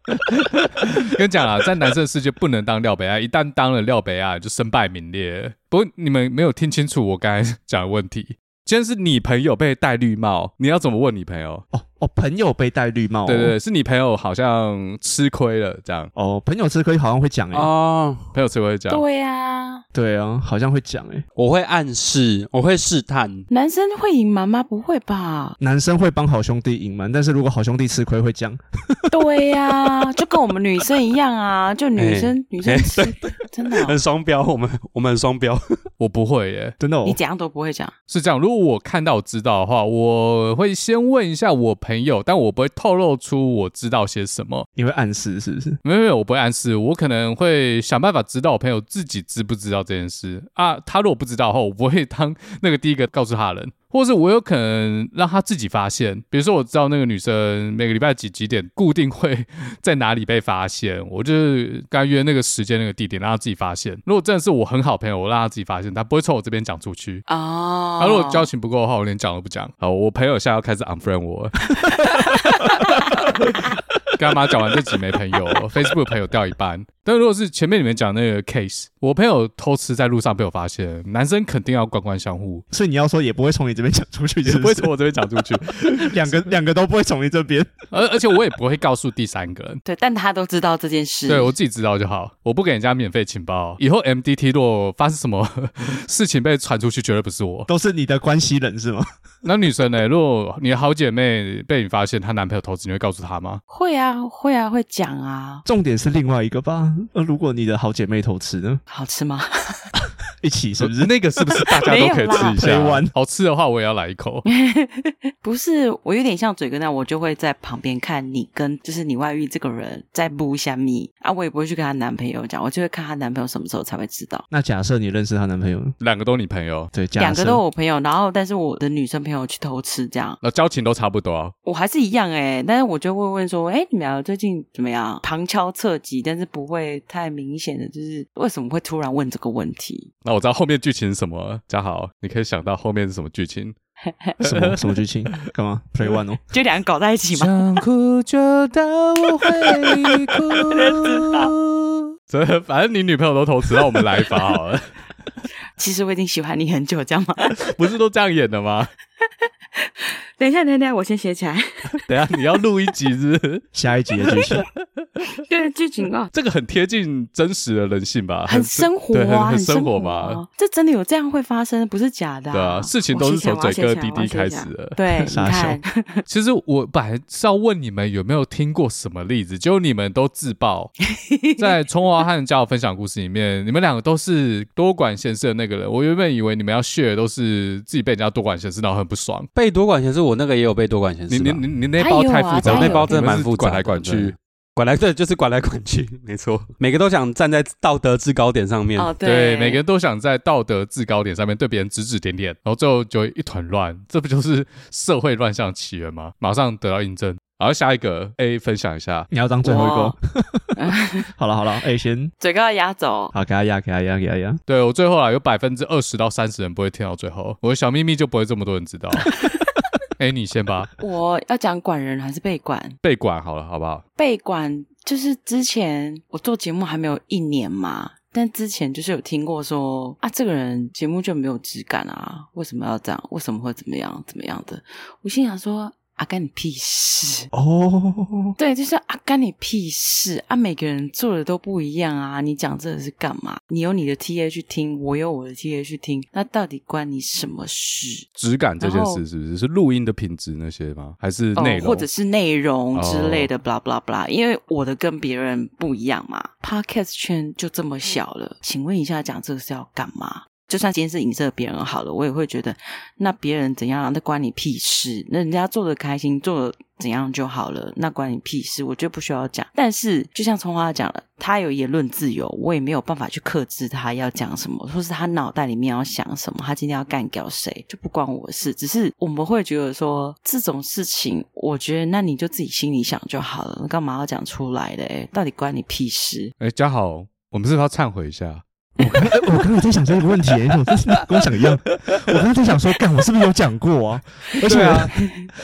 C: 跟你讲啊，在男生的世界不能当廖北亚，一旦当了廖北亚就身败名裂。不过你们没有听清楚我刚才讲的问题。今天是你朋友被戴绿帽，你要怎么问你朋友？
B: 哦哦，朋友被戴绿帽，
C: 对对对，是你朋友好像吃亏了这样。
B: 哦，朋友吃亏好像会讲哎。
C: 哦，朋友吃亏会讲。
D: 对呀，
B: 对啊，好像会讲哎。
A: 我会暗示，我会试探。
D: 男生会隐瞒吗？不会吧。
B: 男生会帮好兄弟隐瞒，但是如果好兄弟吃亏会讲。
D: 对呀，就跟我们女生一样啊，就女生女生吃真的
A: 很双标，我们我们很双标。
C: 我不会耶，
B: 真的。
D: 你怎样都不会讲。
C: 是这样，如果我看到我知道的话，我会先问一下我朋友，但我不会透露出我知道些什么。
B: 你会暗示是不是？
C: 没有没有，我不会暗示，我可能会想办法知道我朋友自己知不知道这件事啊。他如果不知道的话，我不会当那个第一个告诉他的人。或是我有可能让他自己发现，比如说我知道那个女生每个礼拜几几点固定会 在哪里被发现，我就是该约那个时间那个地点让他自己发现。如果真的是我很好朋友，我让他自己发现，他不会从我这边讲出去
D: 哦。
C: 那、啊、如果交情不够的话，我连讲都不讲。好，我朋友现在要开始 unfriend 我。干嘛讲完这集没朋友？Facebook 朋友掉一半。但如果是前面你们讲那个 case，我朋友偷吃在路上被我发现，男生肯定要官官相护。
B: 所以你要说也不会从你这边讲出去是不是，
C: 也不会从我这边讲出去，
B: 两个两个都不会从你这边。
C: 而而且我也不会告诉第三个人。
D: 对，但他都知道这件事。
C: 对，我自己知道就好，我不给人家免费情报。以后 MDT 如果发生什么 事情被传出去，绝对不是我，
B: 都是你的关系人是吗？
C: 那女生呢？如果你的好姐妹被你发现她男朋友偷吃，你会告诉她吗？
D: 会啊，会啊，会讲啊。
B: 重点是另外一个吧？那如果你的好姐妹偷吃呢？
D: 好吃吗？
B: 一起是不是？
C: 那个是不是大家都 可以吃一下？好吃的话，我也要来一口。
D: 不是，我有点像嘴哥那样，我就会在旁边看你跟就是你外遇这个人在不下米啊，我也不会去跟她男朋友讲，我就会看她男朋友什么时候才会知道。
B: 那假设你认识她男朋友，
C: 两个都你朋友，
B: 对，
D: 两个都我朋友，然后但是我的女生朋友去偷吃，这样，
C: 那交情都差不多啊。
D: 我还是一样哎、欸，但是我就会问说，哎，你们俩最近怎么样？旁敲侧击，但是不会太明显的，就是为什么会突然问这个问题？
C: 那我知道后面剧情。什么？嘉豪，你可以想到后面是什么剧情？
B: 什么什么剧情？干嘛？Play one 哦，
D: 就两个搞在一起吗？
C: 想哭就当我会哭。这反正你女朋友都投资，让我们来一发好了。
D: 其实我已经喜欢你很久，这样吗？
C: 不是都这样演的吗？
D: 等一下，等一下，我先写起来。
C: 等一下，你要录一集是，是
B: 下一集的剧情。
D: 对，剧情啊，
C: 这个很贴近真实的人性吧？
D: 很生活啊，
C: 很生活嘛。
D: 这真的有这样会发生，不是假的。
C: 对啊，事情都是从嘴哥滴滴开始的。
D: 对，你看，
C: 其实我本来是要问你们有没有听过什么例子，结果你们都自爆。在葱花和嘉豪分享故事里面，你们两个都是多管闲事的那个人。我原本以为你们要 share 都是自己被人家多管闲事，然后很不爽。
A: 被多管闲事，我那个也有被多管闲事。
C: 你你你你那包太复杂，
A: 我那包真的蛮复杂，
C: 管来管去。
A: 管来对，就是管来管去，没错。每个都想站在道德制高点上面，
D: 哦、对，
C: 对，每个人都想在道德制高点上面对别人指指点点，然后最后就一团乱，这不就是社会乱象起源吗？马上得到印证。然后下一个 A 分享一下，
B: 你要当最后一个。好了好了，A 先，
D: 嘴给他压走，
B: 好，给他压，给他压，给他压。
C: 对，我最后啊，有百分之二十到三十人不会听到最后，我的小秘密就不会这么多人知道。哎，你先吧。
D: 我要讲管人还是被管？
C: 被管好了，好不好？
D: 被管就是之前我做节目还没有一年嘛。但之前就是有听过说啊，这个人节目就没有质感啊，为什么要这样？为什么会怎么样？怎么样的？我心想说。啊，干你屁事
B: 哦！
D: 对，就是啊，干你屁事啊！每个人做的都不一样啊！你讲这个是干嘛？你有你的 TA 去听，我有我的 TA 去听，那到底关你什么事？
C: 质感这件事是不是是录音的品质那些吗？还是内容，
D: 哦、或者是内容之类的？blah blah blah。因为我的跟别人不一样嘛。Podcast 圈就这么小了，请问一下，讲这个是要干嘛？就算今天是影射别人好了，我也会觉得那别人怎样，那关你屁事。那人家做的开心，做的怎样就好了，那关你屁事。我觉得不需要讲。但是就像葱花讲了，他有言论自由，我也没有办法去克制他要讲什么，或是他脑袋里面要想什么。他今天要干掉谁，就不关我的事。只是我们会觉得说这种事情，我觉得那你就自己心里想就好了，干嘛要讲出来嘞？到底关你屁事？
C: 哎，嘉豪，我们是不是要忏悔一下？
B: 我刚我刚刚在想这个问题，你怎么跟我想一样？我刚刚在想说，干，我是不是有讲过啊？而且啊，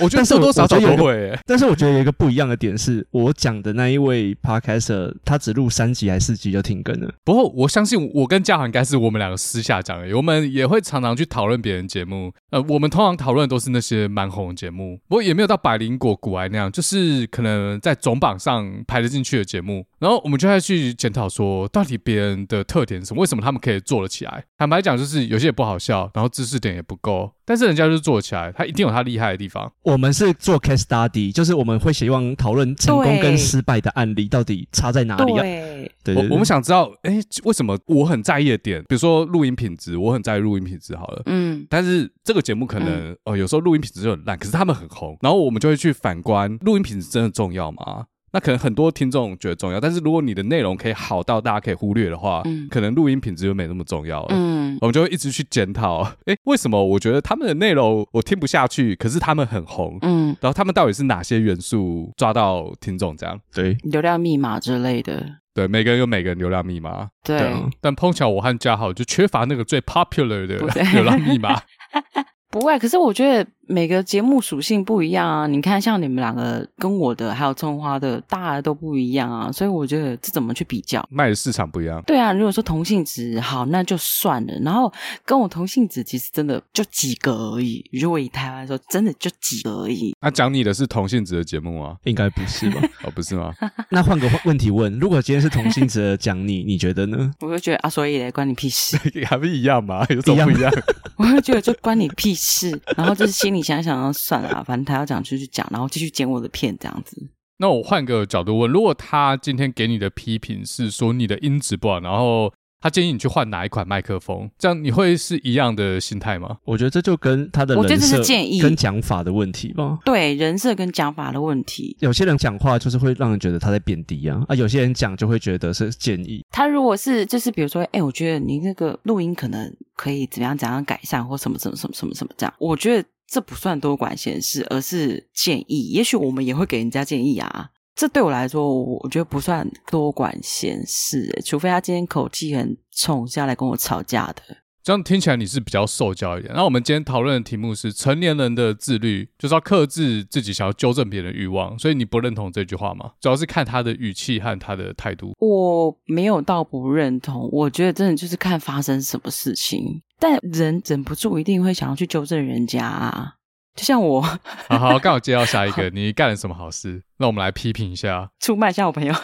C: 我觉得多多少少都会。
B: 但是我觉得有一个不一样的点是，我讲的那一位 Podcaster，他只录三集还是四集就停更了。
C: 不过我相信，我跟嘉豪应该是我们两个私下讲的，我们也会常常去讨论别人节目。呃，我们通常讨论都是那些蛮红的节目，不过也没有到百灵果、古癌那样，就是可能在总榜上排得进去的节目。然后我们就会去检讨说，到底别人的特点是什么？为什么他们可以做得起来？坦白讲，就是有些也不好笑，然后知识点也不够，但是人家就是做得起来，他一定有他厉害的地方。
B: 我们是做 case study，就是我们会希望讨论成功跟失败的案例到底差在哪里啊？
D: 对，
B: 对，
C: 我我们想知道，哎，为什么我很在意的点，比如说录音品质，我很在意录音品质，好了，
D: 嗯，
C: 但是这个节目可能、嗯、呃有时候录音品质就很烂，可是他们很红，然后我们就会去反观录音品质真的重要吗？那可能很多听众觉得重要，但是如果你的内容可以好到大家可以忽略的话，嗯，可能录音品质就没那么重要了。嗯，我们就会一直去检讨，诶，为什么我觉得他们的内容我听不下去，可是他们很红，嗯，然后他们到底是哪些元素抓到听众这样？
B: 对，
D: 流量密码之类的。
C: 对，每个人有每个人流量密码。
D: 对，
C: 对，但碰巧我和嘉豪就缺乏那个最 popular 的流量密码。
D: 不会，可是我觉得每个节目属性不一样啊。你看，像你们两个跟我的，还有葱花的，大的都不一样啊。所以我觉得这怎么去比较？
C: 卖的市场不一样。
D: 对啊，如果说同性质好，那就算了。然后跟我同性质其实真的就几个而已。如果以台湾来说，真的就几个而已。
C: 那、啊、讲你的是同性质的节目吗？
B: 应该不是吧？
C: 哦，不是吗？
B: 那换个问题问，如果今天是同性质的讲你，你觉得呢？
D: 我会觉得啊，所以嘞，关你屁事，
C: 还不一样吗？有什么不一样？一样
D: 我会觉得就关你屁事，是然后就是心里想想，算了，反正他要讲就去讲，然后继续剪我的片这样子。
C: 那我换个角度问，如果他今天给你的批评是说你的音质不好，然后他建议你去换哪一款麦克风，这样你会是一样的心态吗？
B: 我觉得这就跟他的人设跟讲法的问题吧。
D: 对，人设跟讲法的问题。
B: 有些人讲话就是会让人觉得他在贬低啊，啊，有些人讲就会觉得是建议。
D: 他如果是就是比如说，哎，我觉得你那个录音可能可以怎么样怎样改善，或什么什么什么什么什么这样，我觉得这不算多管闲事，而是建议。也许我们也会给人家建议啊。这对我来说，我觉得不算多管闲事，除非他今天口气很冲，是要来跟我吵架的。
C: 这样听起来你是比较受教一点。那我们今天讨论的题目是成年人的自律，就是要克制自己想要纠正别人的欲望。所以你不认同这句话吗？主要是看他的语气和他的态度。
D: 我没有到不认同，我觉得真的就是看发生什么事情。但人忍不住一定会想要去纠正人家啊。就像我，
C: 好好，刚好接到下一个，你干了什么好事？那我们来批评一下，
D: 出卖一下我朋友。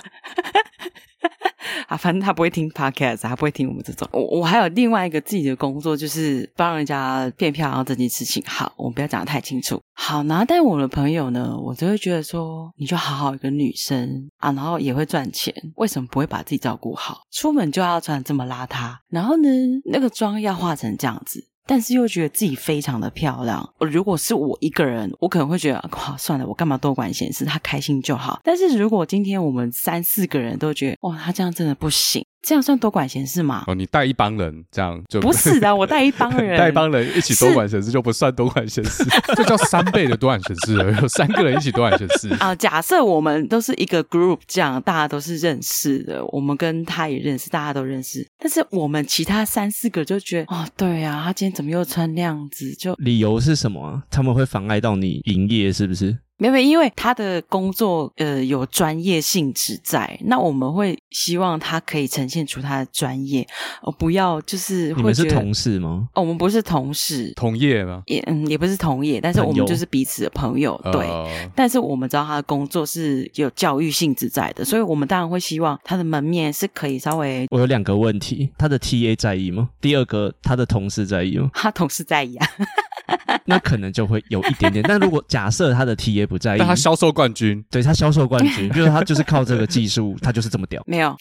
D: 啊，反正他不会听 podcast，他不会听我们这种。我我还有另外一个自己的工作，就是帮人家变漂亮这件事情。好，我们不要讲的太清楚。好，然后但我的朋友呢，我就会觉得说，你就好好一个女生啊，然后也会赚钱，为什么不会把自己照顾好？出门就要穿这么邋遢，然后呢，那个妆要化成这样子。但是又觉得自己非常的漂亮。如果是我一个人，我可能会觉得，哇，算了，我干嘛多管闲事？他开心就好。但是如果今天我们三四个人都觉得，哇，他这样真的不行。这样算多管闲事吗？
C: 哦，你带一帮人这样就
D: 不是的，我带一帮人，
C: 带一帮人一起多管闲事就不算多管闲事，这叫三倍的多管闲事了。有三个人一起多管闲事
D: 啊。假设我们都是一个 group，这样大家都是认识的，我们跟他也认识，大家都认识。但是我们其他三四个就觉得，哦，对啊，他今天怎么又穿那样子？就
B: 理由是什么？他们会妨碍到你营业，是不是？
D: 没有，因为他的工作呃有专业性质在，那我们会希望他可以呈现出他的专业，哦，不要就是。
B: 你们是同事吗？
D: 哦，我们不是同事，
C: 同业吗？
D: 也嗯，也不是同业，但是我们就是彼此的朋友，对。呃、但是我们知道他的工作是有教育性质在的，所以我们当然会希望他的门面是可以稍微。
B: 我有两个问题，他的 TA 在意吗？第二个，他的同事在意吗？
D: 他同事在意啊。
B: 那可能就会有一点点，但如果假设他的 TA 不在意，
C: 但他销售冠军，
B: 对他销售冠军，就是他就是靠这个技术，他就是这么屌。
D: 没有，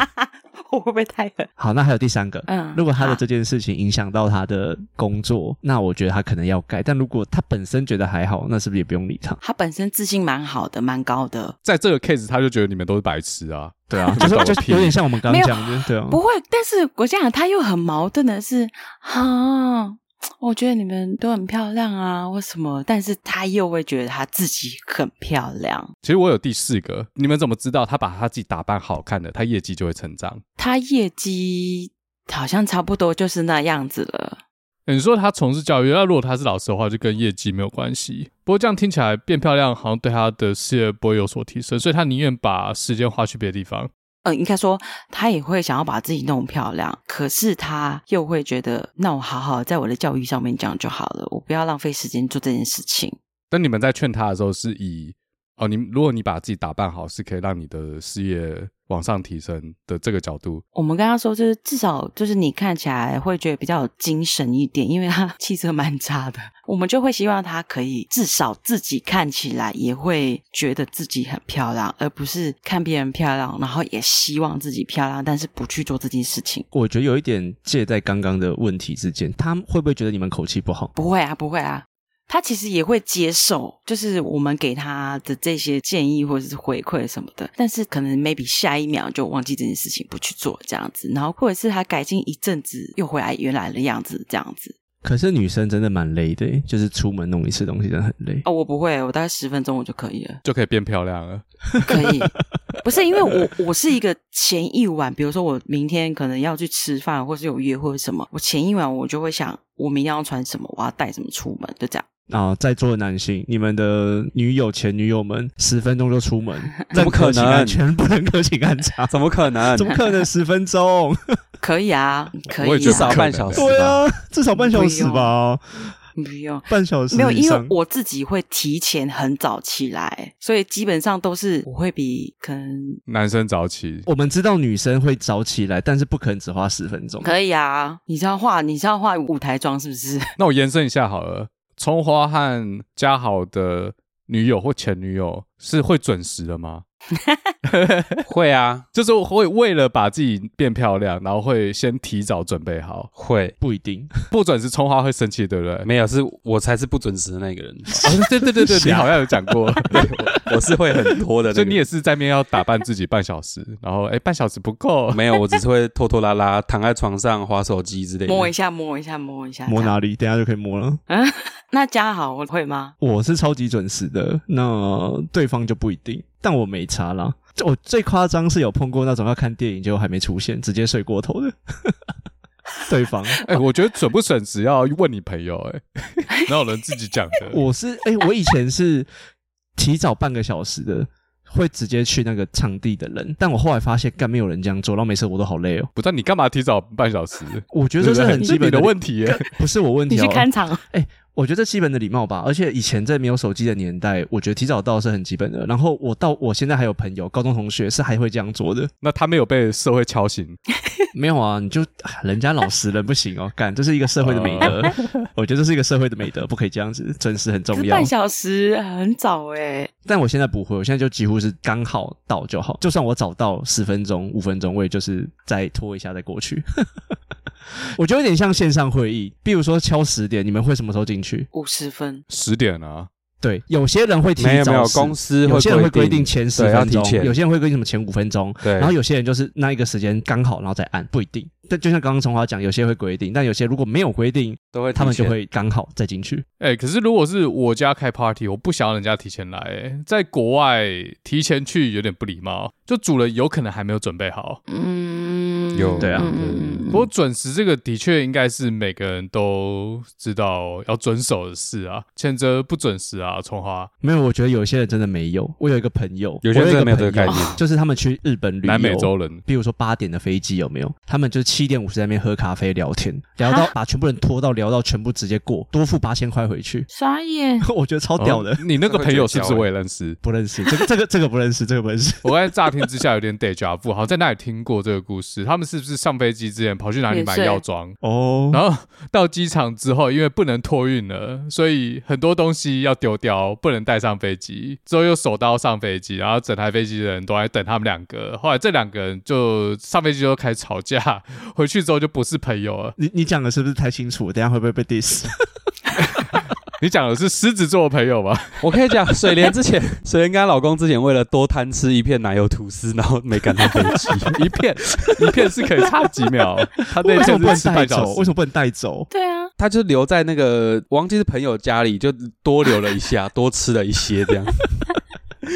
D: 我会不会太狠？
B: 好，那还有第三个，嗯，如果他的这件事情影响到他的工作，那我觉得他可能要改。但如果他本身觉得还好，那是不是也不用理他？
D: 他本身自信蛮好的，蛮高的。
C: 在这个 case，他就觉得你们都是白痴啊，
B: 对啊，就是就有点像我们刚刚讲的，对啊，
D: 不会。但是我这样他又很矛盾的是，哈。我觉得你们都很漂亮啊，为什么？但是他又会觉得他自己很漂亮。
C: 其实我有第四个，你们怎么知道他把他自己打扮好看的，他业绩就会成长？
D: 他业绩好像差不多就是那样子了。
C: 你说他从事教育，那如果他是老师的话，就跟业绩没有关系。不过这样听起来变漂亮好像对他的事业不会有所提升，所以他宁愿把时间花去别的地方。
D: 应该说他也会想要把自己弄漂亮，可是他又会觉得，那我好好在我的教育上面讲就好了，我不要浪费时间做这件事情。
C: 那你们在劝他的时候，是以哦，你如果你把自己打扮好，是可以让你的事业往上提升的这个角度，
D: 我们刚刚说，就是至少就是你看起来会觉得比较有精神一点，因为他 气色蛮差的，我们就会希望他可以至少自己看起来也会觉得自己很漂亮，而不是看别人漂亮，然后也希望自己漂亮，但是不去做这件事情。
B: 我觉得有一点借在刚刚的问题之间，他会不会觉得你们口气不好？
D: 不会啊，不会啊。他其实也会接受，就是我们给他的这些建议或者是回馈什么的，但是可能 maybe 下一秒就忘记这件事情，不去做这样子，然后或者是他改进一阵子又回来原来的样子这样子。
B: 可是女生真的蛮累的，就是出门弄一次东西真的很累。
D: 哦，我不会，我大概十分钟我就可以了，
C: 就可以变漂亮了。
D: 可以，不是因为我我是一个前一晚，比如说我明天可能要去吃饭，或是有约会什么，我前一晚我就会想，我明天要穿什么，我要带什么出门，就这样。
B: 啊，在座的男性，你们的女友、前女友们，十分钟就出门，
A: 怎么可能？
B: 全不能够请安插？
A: 怎么可能？
B: 怎么可能十分钟？
D: 可以啊，可以、啊，
A: 至少半小时。
B: 对啊，至少半小时吧。
D: 不用，不用
B: 半小时。
D: 没有，因为我自己会提前很早起来，所以基本上都是我会比可能
C: 男生早起。
B: 我们知道女生会早起来，但是不可能只花十分钟。
D: 可以啊，你是要化，你是要化舞台妆是不是？
C: 那我延伸一下好了。葱花和嘉豪的女友或前女友是会准时的吗？
A: 会啊，
C: 就是会为了把自己变漂亮，然后会先提早准备好。
A: 会
B: 不一定
C: 不准时，葱花会生气，对不对？
A: 没有，是我才是不准时的那个人。
C: 哦、对对对对，你好像有讲过，
A: 对我，我是会很拖的、那个。
C: 所以你也是在面要打扮自己半小时，然后哎，半小时不够。
A: 没有，我只是会拖拖拉拉躺在床上滑手机之类的。
D: 摸一下，摸一下，摸一下，
B: 摸哪里？等下就可以摸了。嗯，
D: 那加好我会吗？
B: 我是超级准时的，那对方就不一定。但我没差啦。我最夸张是有碰过那种要看电影结果还没出现，直接睡过头的 对方。
C: 哎、欸，我觉得准不准时要问你朋友、欸。哎，哪有人自己讲的？
B: 我是哎、欸，我以前是提早半个小时的，会直接去那个场地的人。但我后来发现，干没有人这样做，然后每次我都好累哦。
C: 不知道你干嘛提早半小时？
B: 我觉得这是很基本的问题、欸，
C: 耶。
B: 不是我问题、哦。
D: 你去看场？
B: 哎、欸。我觉得基本的礼貌吧，而且以前在没有手机的年代，我觉得提早到是很基本的。然后我到我现在还有朋友，高中同学是还会这样做的。
C: 那他没有被社会敲醒？
B: 没有啊，你就人家老实人不行哦，干，这是一个社会的美德。我觉得这是一个社会的美德，不可以这样子，准时很重要。
D: 半小时很早诶。
B: 但我现在不会，我现在就几乎是刚好到就好，就算我早到十分钟、五分钟，我也就是再拖一下再过去。我觉得有点像线上会议，比如说敲十点，你们会什么时候进去？
D: 五十分，
C: 十点啊。
B: 对，有些人会提早，
A: 没有没有，公司
B: 有些人会规定前十分钟，
A: 有些人会规定什么前五分钟，
B: 对，然后有些人就是那一个时间刚好，然后再按，不一定。但就像刚刚从华讲，有些会规定，但有些如果没有规定，
A: 都会
B: 他们就会刚好再进去。
C: 哎、欸，可是如果是我家开 party，我不想要人家提前来、欸，在国外提前去有点不礼貌，就主人有可能还没有准备好。
D: 嗯，
A: 有
B: 对啊。
D: 嗯、
C: 不过准时这个的确应该是每个人都知道要遵守的事啊。谴责不准时啊，从华
B: 没有，我觉得有些人真的没有。我有一个朋友，
A: 有些人真的没有这个概念，
B: 就是他们去日本旅游，
C: 南美洲人，
B: 比如说八点的飞机有没有？他们就七点五十在那边喝咖啡聊天，聊到把全部人拖到聊到全部直接过，多付八千块回去。
D: 傻眼，
B: 我觉得超屌的。
C: 哦、你那个朋友是不是我也认识？
B: 不认识，这个这个这个不认识，这个不认识。
C: 我在乍听之下有点 deja vu，好像在那里听过这个故事。他们是不是上飞机之前跑去哪里买药妆？哦，然后到机场之后，因为不能托运了，所以很多东西要丢掉，不能带上飞机。之后又手刀上飞机，然后整台飞机的人都在等他们两个。后来这两个人就上飞机就开始吵架，回去之后就不是朋友了。
B: 你你讲的是不是太清楚？等下会不会被 diss？
C: 你讲的是狮子座的朋友吗？
A: 我可以讲，水莲之前，水莲跟她老公之前为了多贪吃一片奶油吐司，然后没赶到飞机。
C: 一片一片是可以差几秒，他那片是吃半小时，
B: 为什么不能带走？
D: 对啊，
A: 他就留在那个忘记是朋友家里，就多留了一下，多吃了一些这样。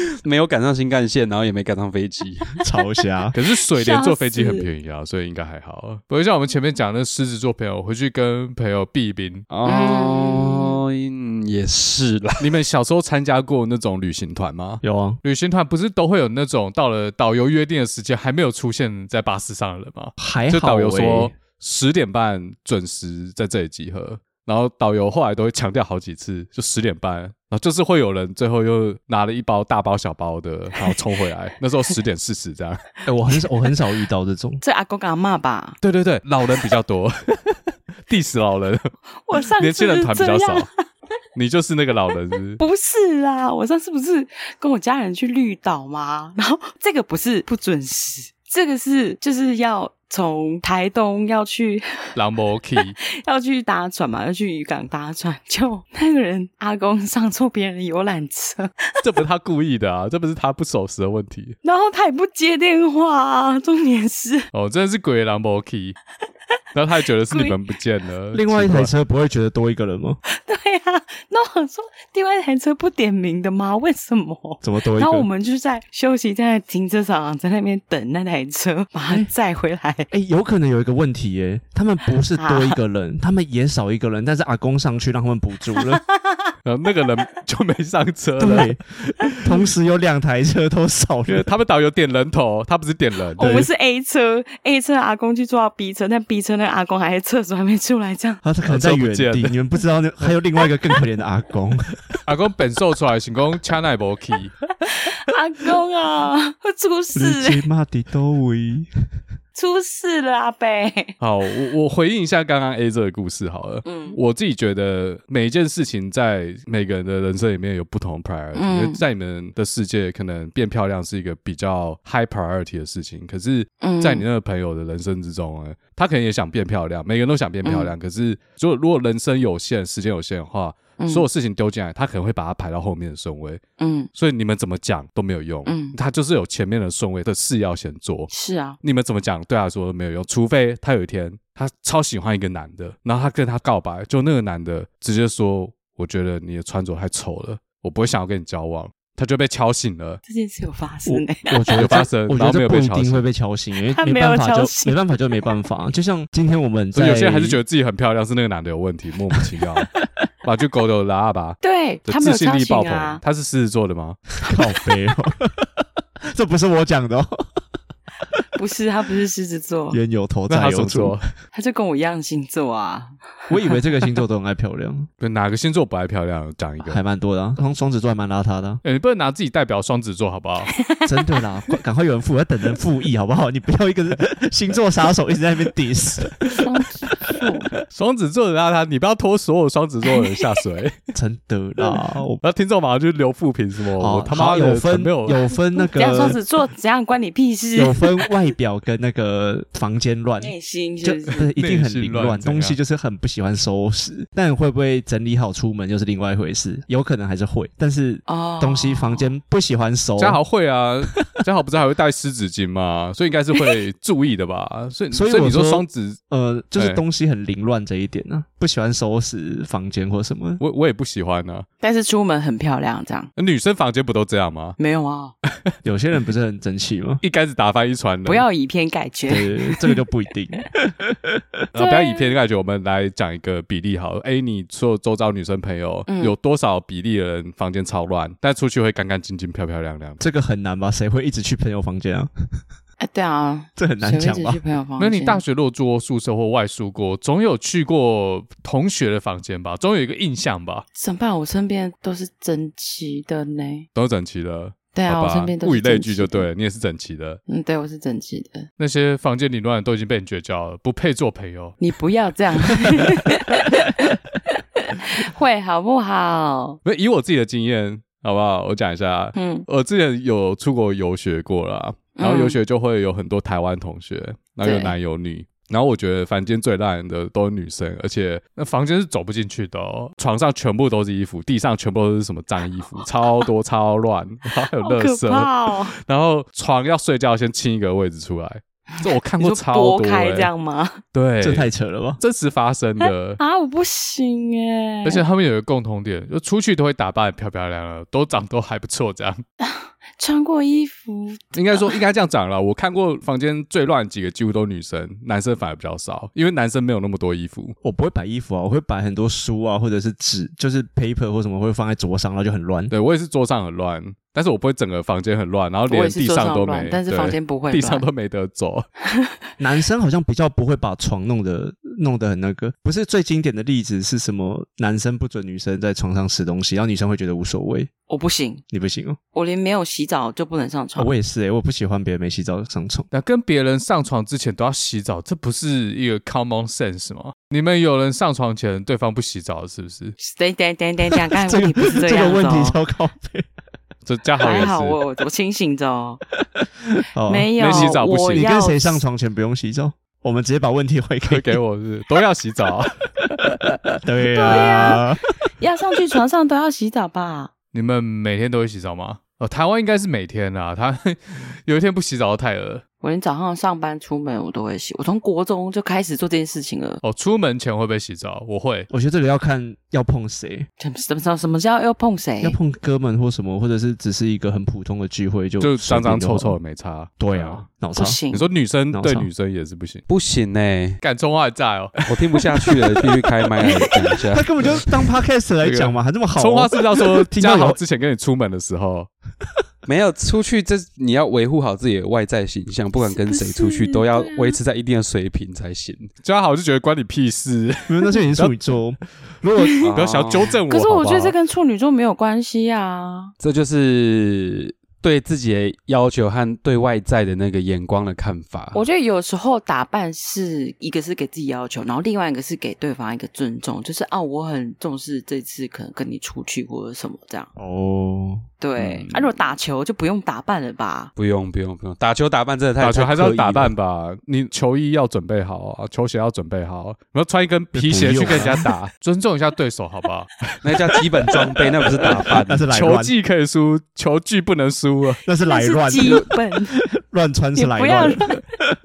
A: 没有赶上新干线，然后也没赶上飞机，
B: 超瞎。
C: 可是水莲坐飞机很便宜啊，所以应该还好。不会像我们前面讲的狮子座朋友回去跟朋友避冰
A: 哦、嗯，也是啦。
C: 你们小时候参加过那种旅行团吗？
B: 有啊，
C: 旅行团不是都会有那种到了导游约定的时间还没有出现在巴士上的人吗？
B: 还好、欸，
C: 就导游说十点半准时在这里集合。然后导游后来都会强调好几次，就十点半，然后就是会有人最后又拿了一包大包小包的，然后冲回来。那时候十点四十这样。
B: 哎，我很少，我很少遇到这种。
D: 这阿公阿嬷吧？
C: 对对对，老人比较多，地死老人。
D: 我上次
C: 年轻人团比较少。你就是那个老人是不是？
D: 不是啦，我上次不是跟我家人去绿岛吗？然后这个不是不准时，这个是就是要。从台东要去
C: 朗博基，
D: 要去搭船嘛，要去渔港搭船，就那个人阿公上错别人的游览车，
C: 这不是他故意的啊，这不是他不守时的问题。
D: 然后他也不接电话啊，重点是
C: 哦，真的是鬼朗博基，然后他也觉得是你们不见了，
B: 另外一台车不会觉得多一个人吗？
D: 对啊，那我说另外一台车不点名的吗？为什么？
B: 怎么多一个？
D: 然后我们就在休息在停车场，在那边等那台车把它载回来。
B: 哎、欸，有可能有一个问题耶，他们不是多一 个人，他们也少一个人，但是阿公上去让他们补足了，
C: 然后那个人就没上车了。
B: 对，同时有两台车都少了，
C: 他们导游点人头，他不是点人。
D: 我们是 A 车，A 车阿公去坐到 B 车，但 B 车那阿公还在厕所还没出来，这样。
B: 他可能在原地，你们不知道那还有另外一个更可怜的阿公，
C: 阿公本瘦出来，成功掐奈博 key。
D: 阿公啊，会出事、欸！出事了，阿伯。
C: 好，我我回应一下刚刚 A 这个故事好了。嗯，我自己觉得每一件事情在每个人的人生里面有不同的 priority。在你们的世界，可能变漂亮是一个比较 high priority 的事情。可是，在你那个朋友的人生之中呢，他可能也想变漂亮，每个人都想变漂亮。嗯，可是，如果如果人生有限，时间有限的话。所有事情丢进来，他可能会把它排到后面的顺位。嗯，所以你们怎么讲都没有用。嗯，他就是有前面的顺位的事要先做。
D: 是啊，
C: 你们怎么讲对他说都没有用，除非他有一天他超喜欢一个男的，然后他跟他告白，就那个男的直接说：“我觉得你的穿着太丑了，我不会想要跟你交往。”他就被敲醒了。
D: 这件事有发生诶、
B: 欸，我觉得
C: 有发生，
B: 我觉得这不一定会被敲醒，因为没办法就没办法就没办法。就像今天我们在，
C: 有些人还是觉得自己很漂亮，是那个男的有问题，莫名其妙。把就狗都拉吧，
D: 对，他
C: 自信力爆棚。他是狮子座的吗？
B: 靠北哦，这不是我讲的哦。
D: 不是，他不是狮子座，
B: 冤有头债有主。
D: 他就跟我一样星座啊。
B: 我以为这个星座都很爱漂亮，
C: 哪个星座不爱漂亮？讲一个，
B: 还蛮多的啊。双双子座还蛮邋遢的。
C: 欸，你不能拿自己代表双子座好不好？
B: 真的啦，赶快有人复，要等人复议好不好？你不要一个星座杀手一直在那边 diss。
D: 双子座，
C: 双子座的邋遢，你不要拖所有双子座的人下水。
B: 真的啦，
C: 那听众马上就留负评什么？我他妈
B: 有分没有分那个
D: 双子座怎样关你屁事？
B: 有分外表跟那个房间乱，
D: 内心
B: 就一定很凌乱，东西就是很不。喜欢收拾，但会不会整理好出门又是另外一回事。有可能还是会，但是东西房间不喜欢收。
C: 嘉豪会啊，嘉豪不是还会带湿纸巾吗？所以应该是会注意的吧。所以所以你说双子
B: 呃，就是东西很凌乱这一点呢、啊，不喜欢收拾房间或什么。
C: 我我也不喜欢呢、啊，
D: 但是出门很漂亮这样。
C: 女生房间不都这样吗？
D: 没有啊，
B: 有些人不是很争气吗？
C: 一竿子打翻一船人。
D: 不要以偏概全。
B: 对，这个就不一定。
C: 然后不要以偏概全，我们来讲一个比例好了。哎，你说周遭女生朋友、嗯、有多少比例的人房间超乱，但出去会干干净净、漂漂亮亮？
B: 这个很难吧？谁会一直去朋友房间啊？
D: 哎，对啊，
B: 这很难讲吧？
D: 去朋友房间。
C: 那你大学如果住过宿舍或外宿过，总有去过同学的房间吧？总有一个印象吧？
D: 怎么办？我身边都是整齐的呢，
C: 都是整齐的。
D: 对啊，我身边都是
C: 物以类聚，就对，你也是整齐的。
D: 嗯，对，我是整齐的。
C: 那些房间里乱的都已经被你绝交了，不配做朋友。
D: 你不要这样，会好不好？
C: 那以我自己的经验，好不好？我讲一下。嗯，我之前有出国游学过啦，然后游学就会有很多台湾同学，然后有男有女。然后我觉得房间最烂的都是女生，而且那房间是走不进去的哦，床上全部都是衣服，地上全部都是什么脏衣服，超多超乱，然 后还有垃圾，
D: 哦、
C: 然后床要睡觉先清一个位置出来，这我看过超多、欸，
D: 拨开这样吗？
C: 对，
B: 这太扯了吧？
C: 真实发生的
D: 啊，我不行哎，
C: 而且他们有一个共同点，就出去都会打扮得漂漂亮亮，都长都还不错这样。
D: 穿过衣服，
C: 应该说应该这样讲了。我看过房间最乱几个，几乎都女生，男生反而比较少，因为男生没有那么多衣服。
B: 我不会摆衣服啊，我会摆很多书啊，或者是纸，就是 paper 或什么会放在桌上，然后就很乱。
C: 对，我也是桌上很乱。但是我不会整个房间很乱，然后连地上都没，
D: 但是房间不会，
C: 地上都没得走。
B: 男生好像比较不会把床弄得弄得很那个，不是最经典的例子是什么？男生不准女生在床上吃东西，然后女生会觉得无所谓。
D: 我不行，
B: 你不行哦，
D: 我连没有洗澡就不能上床。
B: 哦、我也是诶、欸，我不喜欢别人没洗澡上床。
C: 那跟别人上床之前都要洗澡，这不是一个 common sense 吗？你们有人上床前对方不洗澡是不是？
D: 等等等等等，刚才 问题不是这样、哦、
B: 这个问题超靠北。
C: 这家好
D: 还好，我我清醒着 没有
C: 没洗澡不行。
B: 你跟谁上床前不用洗澡？我们直接把问题回给
C: 给我是，都要洗澡。
B: 对呀、啊，
D: 要上去床上都要洗澡吧？
C: 你们每天都会洗澡吗？哦，台湾应该是每天啊，他 有一天不洗澡太恶。
D: 我连早上上班出门我都会洗，我从国中就开始做这件事情了。
C: 哦，出门前会不会洗澡？我会。
B: 我觉得这个要看要碰谁，
D: 什么什么什么叫要碰谁？
B: 要碰哥们或什么，或者是只是一个很普通的聚会就
C: 就脏脏臭臭的没差。
B: 对啊，脑残。
D: 不行。
C: 你说女生对女生也是不行，
A: 不行呢、欸。
C: 敢葱花还在哦，
A: 我听不下去了，必须开麦来讲一下。
B: 他根本就当 podcast 来讲嘛，还这么好、哦。
C: 葱花是不是要说 嘉豪之前跟你出门的时候。
A: 没有出去，这你要维护好自己的外在形象，不管跟谁出去，都要维持在一定的水平才行。
C: 嘉豪就觉得关你屁事，
B: 因为那是你处女座。如果
C: 不要想要纠正我，
D: 可是我觉得这跟处女座没有关系啊。
A: 这就是。对自己的要求和对外在的那个眼光的看法，
D: 我觉得有时候打扮是一个是给自己要求，然后另外一个是给对方一个尊重，就是啊，我很重视这次可能跟你出去或者什么这样。
B: 哦，
D: 对，嗯、啊，如果打球就不用打扮了吧？
A: 不用，不用，不用，打球打扮真的太
C: 打球还是要打扮吧？你球衣要准备好啊，球鞋要准备好，然后穿一根皮鞋去跟人家打，尊重一下对手，好不好？
A: 那叫基本装备，那不是打扮，
B: 那是来
C: 球技可以输，球技不能输啊。
B: 那是来乱，
D: 基本
B: 乱穿是来乱，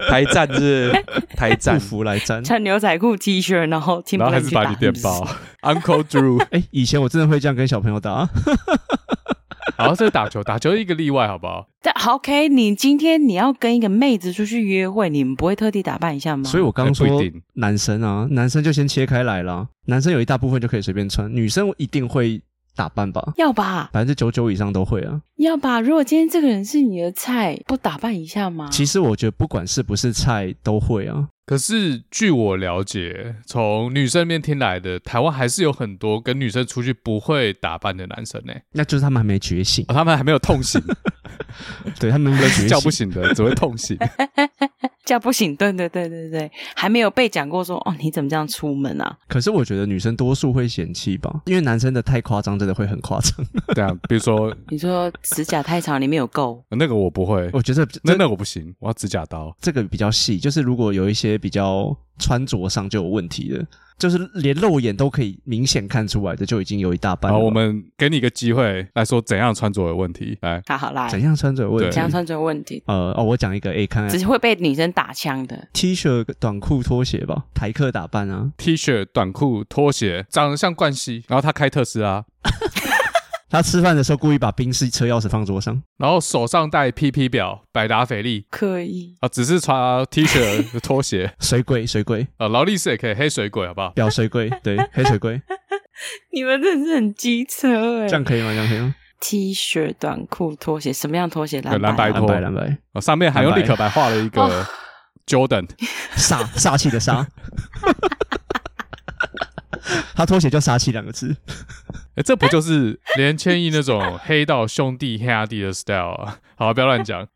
A: 台战是台战
B: 服来战，
D: 穿牛仔裤 T 恤，然后听不然后还是把你电爆
C: ，Uncle Drew。
B: 哎、欸，以前我真的会这样跟小朋友打。
C: 好，这是打球，打球是一个例外，好不好？
D: 但 OK，你今天你要跟一个妹子出去约会，你们不会特地打扮一下吗？
B: 所以我刚刚说男生啊，男生就先切开来了，男生有一大部分就可以随便穿，女生一定会。打扮吧，
D: 要吧，
B: 百分之九九以上都会啊，
D: 要吧。如果今天这个人是你的菜，不打扮一下吗？
B: 其实我觉得不管是不是菜都会啊。
C: 可是据我了解，从女生那边听来的，台湾还是有很多跟女生出去不会打扮的男生呢。
B: 那就是他们还没觉醒，
C: 哦、他们还没有痛醒。
B: 对他们没觉醒
C: 叫不醒的，只会痛醒。
D: 叫不醒，对对对对对，还没有被讲过说哦，你怎么这样出门啊？
B: 可是我觉得女生多数会嫌弃吧，因为男生的太夸张，真的会很夸张。
C: 对啊，比如说
D: 你说指甲太长，里面有垢，
C: 那个我不会，
B: 我觉得
C: 真的我不行，我要指甲刀。
B: 这个比较细，就是如果有一些比较穿着上就有问题的。就是连肉眼都可以明显看出来的，就已经有一大半了。
C: 好，我们给你一个机会来说怎样穿着有问题。来，
D: 好好来，
B: 怎样穿着有问题？
D: 怎样穿着有问题？
B: 呃，哦，我讲一个 A 看，
D: 只是会被女生打枪的
B: T 恤、短裤、拖鞋吧，台客打扮啊
C: ，T 恤、短裤、拖鞋，长得像冠希，然后他开特斯拉。
B: 他吃饭的时候故意把宾士车钥匙放桌上，
C: 然后手上戴 PP 表，百达翡丽，
D: 可以。
C: 啊，只是穿 T 恤、拖鞋，
B: 水鬼水鬼。
C: 啊，劳力士也可以，黑水鬼好不好？
B: 表水鬼，对，黑水鬼，
D: 你们真的是很机车哎，
B: 这样可以吗？这样可以吗
D: ？T 恤、短裤、拖鞋，什么样拖鞋？蓝
C: 蓝白拖，
B: 蓝白蓝白，
C: 哦，上面还用立可白画了一个 Jordan，
B: 煞煞气的煞。他拖鞋叫“杀气”两个字，
C: 哎，这不就是连千亿那种黑道兄弟黑阿弟的 style 啊？好，不要乱讲。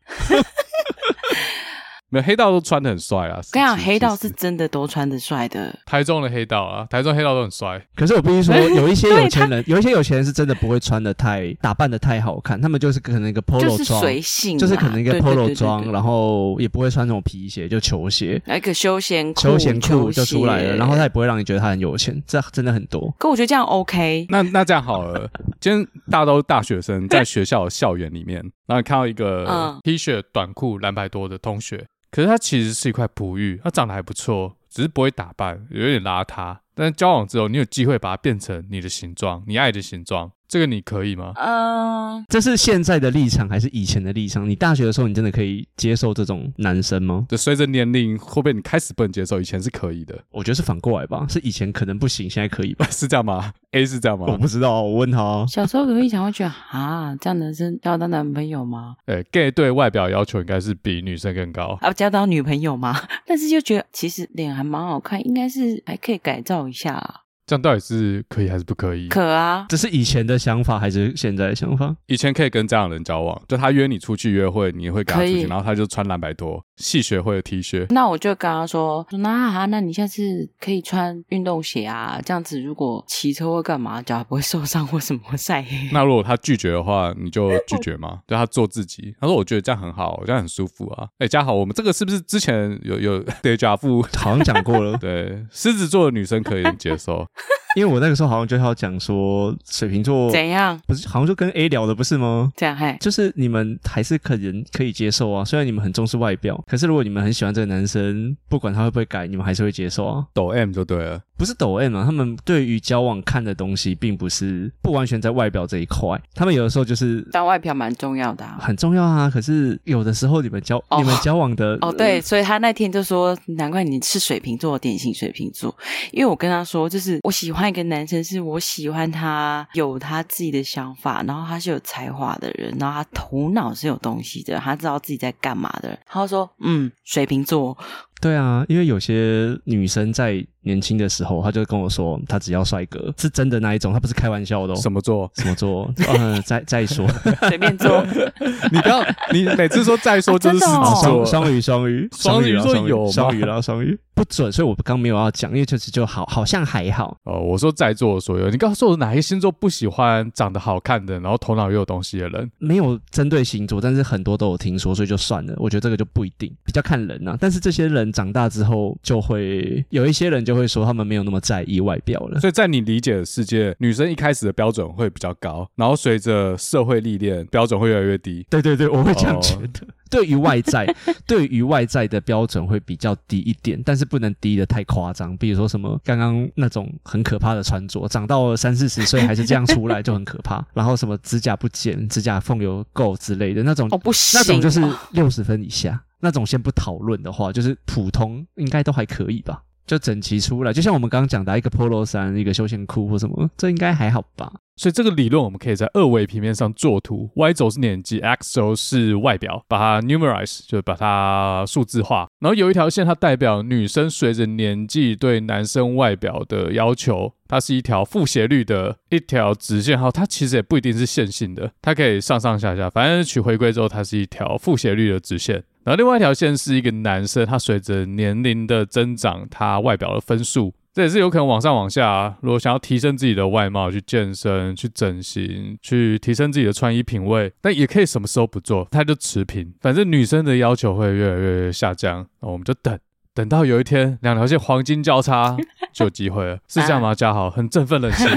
C: 没有黑道都穿的很帅啊！
D: 跟你讲，黑道是真的都穿的帅的。
C: 台中的黑道啊，台中黑道都很帅。
B: 可是我必须说，有一些有钱人，有一些有钱人是真的不会穿的太打扮的太好看，他们就是可能一个 polo 装，
D: 就是随性，
B: 就是可能一个 polo 装，然后也不会穿那种皮鞋，就球鞋，
D: 来个休闲
B: 休闲裤就出来了，然后他也不会让你觉得他很有钱，这真的很多。
D: 可我觉得这样 OK。
C: 那那这样好了，今天大家都是大学生，在 学校的校园里面，然后你看到一个 T 恤短裤蓝白多的同学。可是他其实是一块璞玉，他长得还不错，只是不会打扮，有点邋遢。但是交往之后，你有机会把它变成你的形状，你爱的形状。这个你可以吗？
D: 嗯，uh,
B: 这是现在的立场还是以前的立场？你大学的时候，你真的可以接受这种男生吗？
C: 就随着年龄，会不会你开始不能接受？以前是可以的，
B: 我觉得是反过来吧，是以前可能不行，现在可以吧？
C: 是这样吗？A 是这样吗？
B: 我不知道，我问他。
D: 小时候可以想会觉得啊，这样男生交到男朋友吗？
C: 哎，gay 对外表要求应该是比女生更高。
D: 啊，交到女朋友吗？但是就觉得其实脸还蛮好看，应该是还可以改造一下啊。
C: 这样到底是可以还是不可以？
D: 可啊，
B: 这是以前的想法还是现在的想法？
C: 以前可以跟这样的人交往，就他约你出去约会，你会跟他出去，然后他就穿蓝白拖、系学会的 T 恤。
D: 那我就跟他说：“那好，那你下次可以穿运动鞋啊，这样子如果骑车或干嘛，脚不会受伤或什么晒黑。”
C: 那如果他拒绝的话，你就拒绝吗？就他做自己。他说：“我觉得这样很好，这样很舒服啊。”哎，嘉豪，我们这个是不是之前有有对贾父
B: 好像讲过了？
C: 对，狮子座的女生可以接受。
B: 因为我那个时候好像就要讲说水瓶座
D: 怎样，
B: 不是好像就跟 A 聊的不是吗？
D: 这样嘿，
B: 就是你们还是可能可以接受啊，虽然你们很重视外表，可是如果你们很喜欢这个男生，不管他会不会改，你们还是会接受啊。
C: 抖 M 就对了。
B: 不是抖 M 啊，他们对于交往看的东西，并不是不完全在外表这一块。他们有的时候就是，
D: 但外表蛮重要的，啊，
B: 很重要啊。可是有的时候你们交、oh, 你们交往的
D: 哦，对，所以他那天就说，难怪你是水瓶座，典型水瓶座。因为我跟他说，就是我喜欢一个男生，是我喜欢他有他自己的想法，然后他是有才华的人，然后他头脑是有东西的，他知道自己在干嘛的。他说，嗯，水瓶座。
B: 对啊，因为有些女生在年轻的时候，他就跟我说，他只要帅哥，是真的那一种，他不是开玩笑的哦。
C: 什么座？
B: 什么座？嗯，再再说，
D: 随便做。
C: 你不要，你每次说再说就是狮子座，
B: 双鱼，双鱼，
C: 双鱼座有
B: 双鱼啦，双鱼不准，所以我刚没有要讲，因为确实就好，好像还好。
C: 哦，我说在座所有，你告诉我哪些星座不喜欢长得好看的，然后头脑又有东西的人？
B: 没有针对星座，但是很多都有听说，所以就算了。我觉得这个就不一定，比较看人啊。但是这些人。长大之后，就会有一些人就会说，他们没有那么在意外表了。
C: 所以在你理解的世界，女生一开始的标准会比较高，然后随着社会历练，标准会越来越低。
B: 对对对，我会这样觉得。哦、对于外在，对于外在的标准会比较低一点，但是不能低的太夸张。比如说什么刚刚那种很可怕的穿着，长到了三四十岁还是这样出来就很可怕。然后什么指甲不剪、指甲缝有垢之类的那种，
D: 哦不行，
B: 那种就是六十分以下。那种先不讨论的话，就是普通应该都还可以吧，就整齐出来，就像我们刚刚讲的一个 polo 衫、一个休闲裤或什么，这应该还好吧。
C: 所以这个理论我们可以在二维平面上作图，y 轴是年纪，x 轴是外表，把它 numerize 就把它数字化，然后有一条线它代表女生随着年纪对男生外表的要求，它是一条负斜率的一条直线，好，它其实也不一定是线性的，它可以上上下下，反正取回归之后它是一条负斜率的直线。然后另外一条线是一个男生，他随着年龄的增长，他外表的分数，这也是有可能往上往下啊。如果想要提升自己的外貌，去健身、去整形、去提升自己的穿衣品味，但也可以什么时候不做，他就持平。反正女生的要求会越来越下降，那我们就等。等到有一天两条线黄金交叉，就有机会了，是这样吗？嘉豪很振奋人心，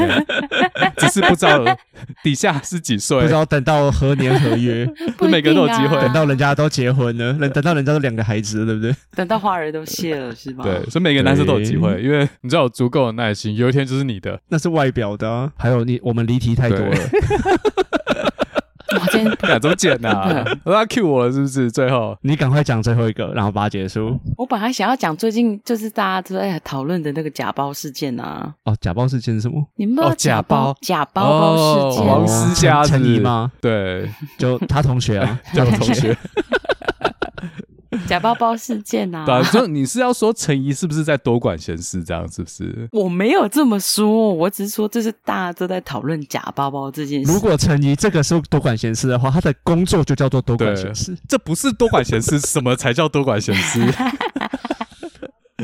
C: 只是不知道底下是几岁，
B: 不知道等到何年何月，
C: 不每个人都有机会，
B: 等到人家都结婚了，等等到人家都两个孩子了，对不对？
D: 等到花儿都谢了，是吧？
C: 对，所以每个男生都有机会，因为你知道有足够的耐心，有一天就是你的，
B: 那是外表的、啊，还有你我们离题太多了。
D: 哇，今天
C: 敢怎么剪呢？他 Q 我了是不是？最后
B: 你赶快讲最后一个，然后把它结束。
D: 我本来想要讲最近就是大家都在讨论的那个假包事件啊。
B: 哦，假包事件是什么？
D: 你们不知道假包假包包事件？
C: 王思佳
B: 陈怡吗？
C: 对，
B: 就他同学啊，
C: 就同学。
D: 假包包事件啊！
C: 对，就你是要说陈怡是不是在多管闲事？这样是不是？
D: 我没有这么说，我只是说这是大家都在讨论假包包这件事。
B: 如果陈怡这个是多管闲事的话，他的工作就叫做多管闲事。
C: 这不是多管闲事，什么才叫多管闲事？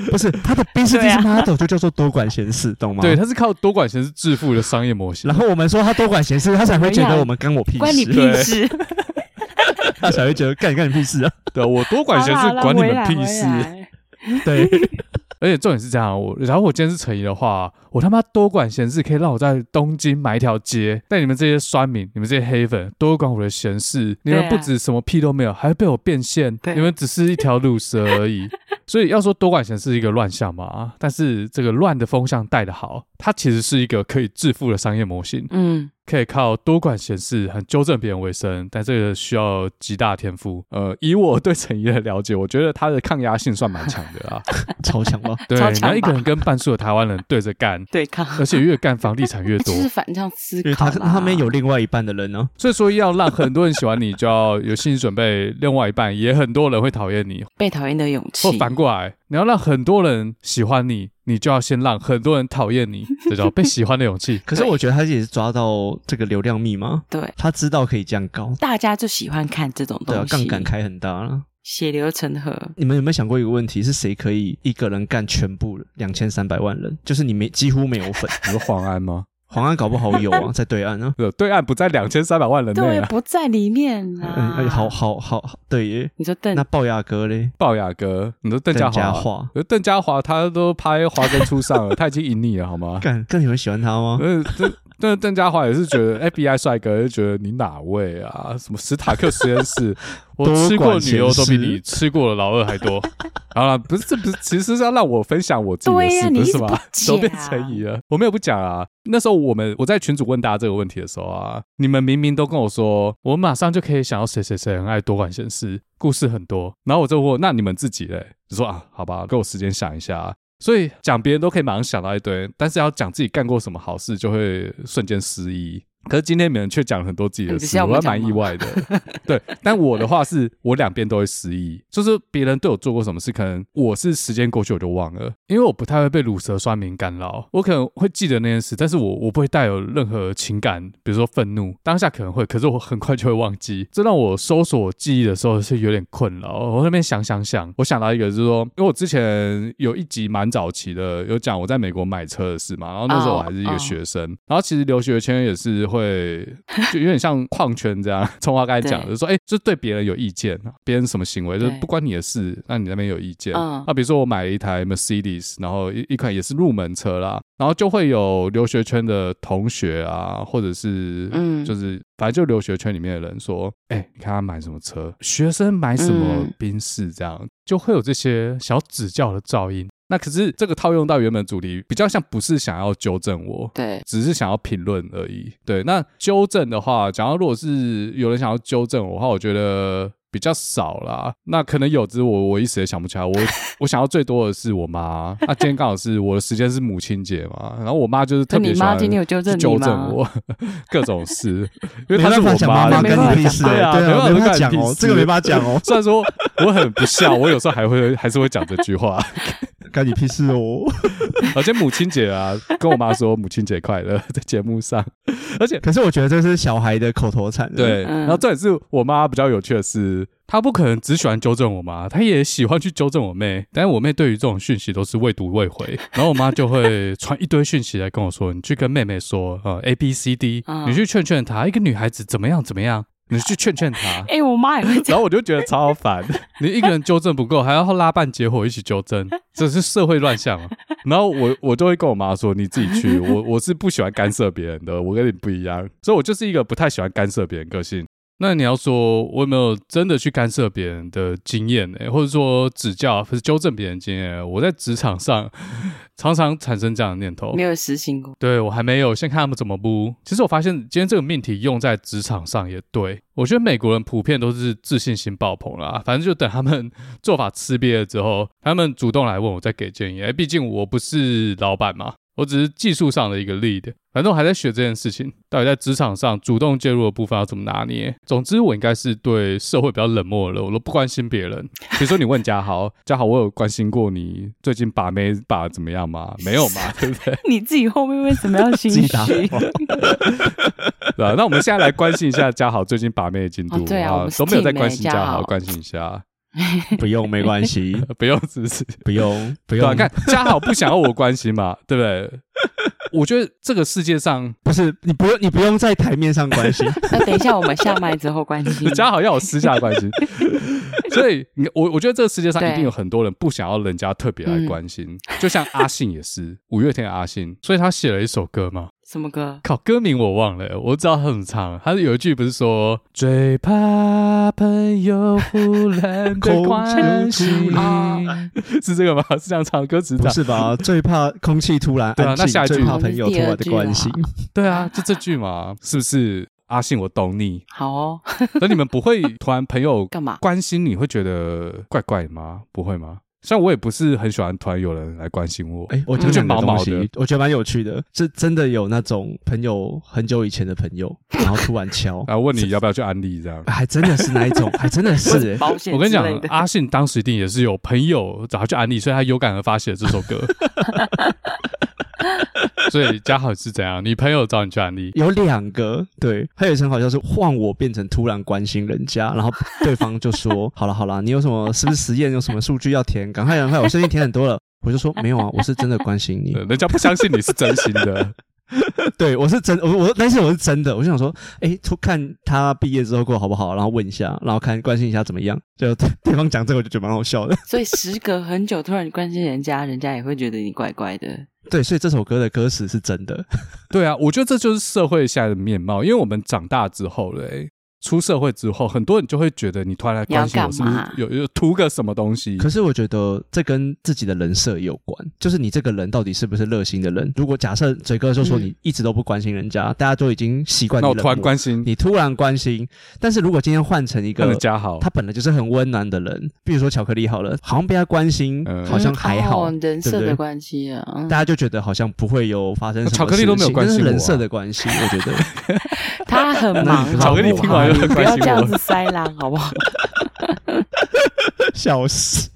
B: 不是他的 business model 就叫做多管闲事，懂吗？
C: 对，他是靠多管闲事致富的商业模型。
B: 然后我们说他多管闲事，他才会觉得我们跟我屁事，
D: 关你屁事。
B: 他才会觉得干你干你屁事啊！
C: 对，我多管闲事，管你们屁事。
B: 对，
C: 而且重点是这样，我然后我今天是陈怡的话，我他妈多管闲事，可以让我在东京买一条街。但你们这些酸民，你们这些黑粉，多管我的闲事，你们不止什么屁都没有，还会被我变现。你们只是一条路蛇而已。所以要说多管闲事是一个乱象嘛，但是这个乱的风向带的好，它其实是一个可以致富的商业模型。嗯。可以靠多管闲事很纠正别人为生，但这个需要极大天赋。呃，以我对陈怡的了解，我觉得他的抗压性算蛮强的啊，
B: 超强吗？
C: 对，然后一个人跟半数的台湾人对着干，
D: 对抗，
C: 而且越干房地产越多，
D: 就是反向思考。
B: 他他们有另外一半的人呢，
C: 所以说要让很多人喜欢你，就要有心理准备，另外一半也很多人会讨厌你，
D: 被讨厌的勇气。
C: 或反过来，你要让很多人喜欢你。你就要先让很多人讨厌你，这叫被喜欢的勇气。
B: 可是我觉得他也是抓到这个流量密码，
D: 对，
B: 他知道可以这样高，
D: 大家就喜欢看这种东西，
B: 杠杆开很大了，
D: 血流成河。
B: 你们有没有想过一个问题？是谁可以一个人干全部两千三百万人？就是你没几乎没有粉，
C: 你说黄安吗？
B: 黄安搞不好有啊，在对岸啊。
C: 对岸不在两千三百万人内
D: 对，不在里面啊。
B: 嗯，哎，好好好，对耶。
D: 你说邓
B: 那龅牙哥嘞？
C: 龅牙哥，你说邓家华？邓家华他都拍华灯初上了，他已经赢你了，好吗？
B: 干，更有人喜欢他吗？
C: 嗯，这但邓家华也是觉得 FBI 帅哥，就觉得你哪位啊？什么史塔克实验室？我吃过女优都比你吃过的老二还多。好了，不是，这不是，其实是要让我分享我自己的事，不是吗？都变成疑了，我没有不讲啊。那时候我们我在群主问大家这个问题的时候啊，你们明明都跟我说，我马上就可以想到谁谁谁很爱多管闲事，故事很多。然后我就问，那你们自己嘞？你说啊，好吧，给我时间想一下。所以讲别人都可以马上想到一堆，但是要讲自己干过什么好事，就会瞬间失忆。可是今天你们却讲了很多自己的事，我还蛮意外的。对，但我的话是我两边都会失忆，就是别人对我做过什么事，可能我是时间过去我就忘了，因为我不太会被乳蛇酸敏干扰，我可能会记得那件事，但是我我不会带有任何情感，比如说愤怒，当下可能会，可是我很快就会忘记，这让我搜索记忆的时候是有点困扰。我那边想想想，我想到一个，就是说，因为我之前有一集蛮早期的，有讲我在美国买车的事嘛，然后那时候我还是一个学生，然后其实留学圈也是。会就有点像矿圈这样，从我刚才讲的，就是说，哎，就对别人有意见，别人什么行为就是不关你的事，那你那边有意见。那比如说我买了一台 Mercedes，然后一一款也是入门车啦，然后就会有留学圈的同学啊，或者是嗯，就是反正就留学圈里面的人说，哎，你看他买什么车，学生买什么宾士，这样就会有这些小指教的噪音。那可是这个套用到原本主题，比较像不是想要纠正我，
D: 对，
C: 只是想要评论而已。对，那纠正的话，假如如果是有人想要纠正我的话，我觉得比较少啦。那可能有，只是我我一时也想不起来。我 我想要最多的是我妈。那今天刚好是我的时间是母亲节嘛，然后我妈就是特别喜欢纠正我 各种事，因为她是我妈，
B: 跟你屁事。对啊，没办法讲哦，这个没办法讲哦。
C: 虽然说我很不孝，我有时候还会还是会讲这句话。
B: 干你屁事哦！
C: 而且母亲节啊，跟我妈说母亲节快乐，在节目上。而且，
B: 可是我觉得这是小孩的口头禅。
C: 对，然后这也是我妈比较有趣的是，她不可能只喜欢纠正我妈，她也喜欢去纠正我妹。但是我妹对于这种讯息都是未读未回，然后我妈就会传一堆讯息来跟我说：“你去跟妹妹说，呃，A B C D，你去劝劝她，一个女孩子怎么样怎么样。”你去劝劝他。
D: 哎、欸，我妈也会这样。
C: 然后我就觉得超烦，你一个人纠正不够，还要拉半结伙一起纠正，这是社会乱象啊。然后我我就会跟我妈说：“你自己去，我我是不喜欢干涉别人的，我跟你不一样，所以我就是一个不太喜欢干涉别人个性。”那你要说，我有没有真的去干涉别人的经验呢？或者说指教或是纠正别人经验？我在职场上 常常产生这样的念头，
D: 没有实行过。
C: 对，我还没有，先看他们怎么不。其实我发现今天这个命题用在职场上也对。我觉得美国人普遍都是自信心爆棚啦，反正就等他们 做法吃瘪了之后，他们主动来问我再给建议。哎，毕竟我不是老板嘛。我只是技术上的一个 lead，反正我还在学这件事情。到底在职场上主动介入的部分要怎么拿捏？总之，我应该是对社会比较冷漠了，我都不关心别人。比如说，你问嘉豪，嘉豪，我有关心过你最近把妹把怎么样吗？没有嘛，对不对？
D: 你自己后面为什么要心虚？
C: 对啊，那我们现在来关心一下嘉豪最近把妹的进度。
D: 哦、对啊，啊
C: 都没有在关心嘉豪，关心一下。
B: 不用，没关系，
C: 不用，是不是？
B: 不用，不用。
C: 看嘉豪不想要我关心嘛，对不对？我觉得这个世界上
B: 不是你不用，你不用在台面上关心。
D: 那等一下我们下麦之后关心。
C: 嘉豪要有私下关心，所以你我我觉得这个世界上一定有很多人不想要人家特别来关心，嗯、就像阿信也是五月天的阿信，所以他写了一首歌嘛。
D: 什么歌？
C: 靠，歌名我忘了，我知道他怎么唱。他有一句不是说最怕朋友忽然的关心，是这个吗？是这样唱歌词的？
B: 不是吧？最怕空气突然，
C: 对啊，那下一句
B: 最怕朋友突然的关心，
C: 对啊，就这句嘛，是不是？阿信，我懂你。
D: 好哦，
C: 那你们不会突然朋友
D: 干嘛
C: 关心你会觉得怪怪吗？不会吗？像我也不是很喜欢突然有人来关心我，哎、欸，我觉得毛毛的，
B: 我觉得蛮有趣的，是真的有那种朋友很久以前的朋友，然后突然敲，
C: 然 后问你要不要去安利这样，
B: 还真的是那一种，还真的是、欸。
C: 我跟你讲，阿信当时一定也是有朋友找他去安利，所以他有感而发写了这首歌。所以嘉豪是怎样？你朋友找你去安利？
B: 有两个，对，还有一层好像是换我变成突然关心人家，然后对方就说：“好了好了，你有什么是不是实验？有什么数据要填？赶快赶快，我最近填很多了。”我就说：“没有啊，我是真的关心你。”
C: 人家不相信你是真心的。
B: 对，我是真，我我但是我是真的，我就想说，哎，看他毕业之后过好不好，然后问一下，然后看关心一下怎么样。就对方讲这个，我就觉得蛮好笑的。
D: 所以时隔很久，突然关心人家，人家也会觉得你怪怪的。
B: 对，所以这首歌的歌词是真的。
C: 对啊，我觉得这就是社会下的面貌，因为我们长大之后嘞。出社会之后，很多人就会觉得你突然来关心我，是不是有有图个什么东西？
B: 可是我觉得这跟自己的人设有关，就是你这个人到底是不是热心的人？如果假设嘴哥就说你一直都不关心人家，嗯、大家都已经习惯你。
C: 那我突然关心
B: 你，突然关心，但是如果今天换成一个
C: 家豪，
B: 他本来就是很温暖的人，比如说巧克力好了，好像被他关心，嗯、好像还好，
D: 嗯哦、人设的关系啊，
B: 大家就觉得好像不会有发生什么事情。
C: 巧克力都没有关系、啊，
B: 人设的关系，我觉得
D: 他很忙。
C: 巧克力听完就很关心我。
D: 塞狼好不好？
B: 笑死！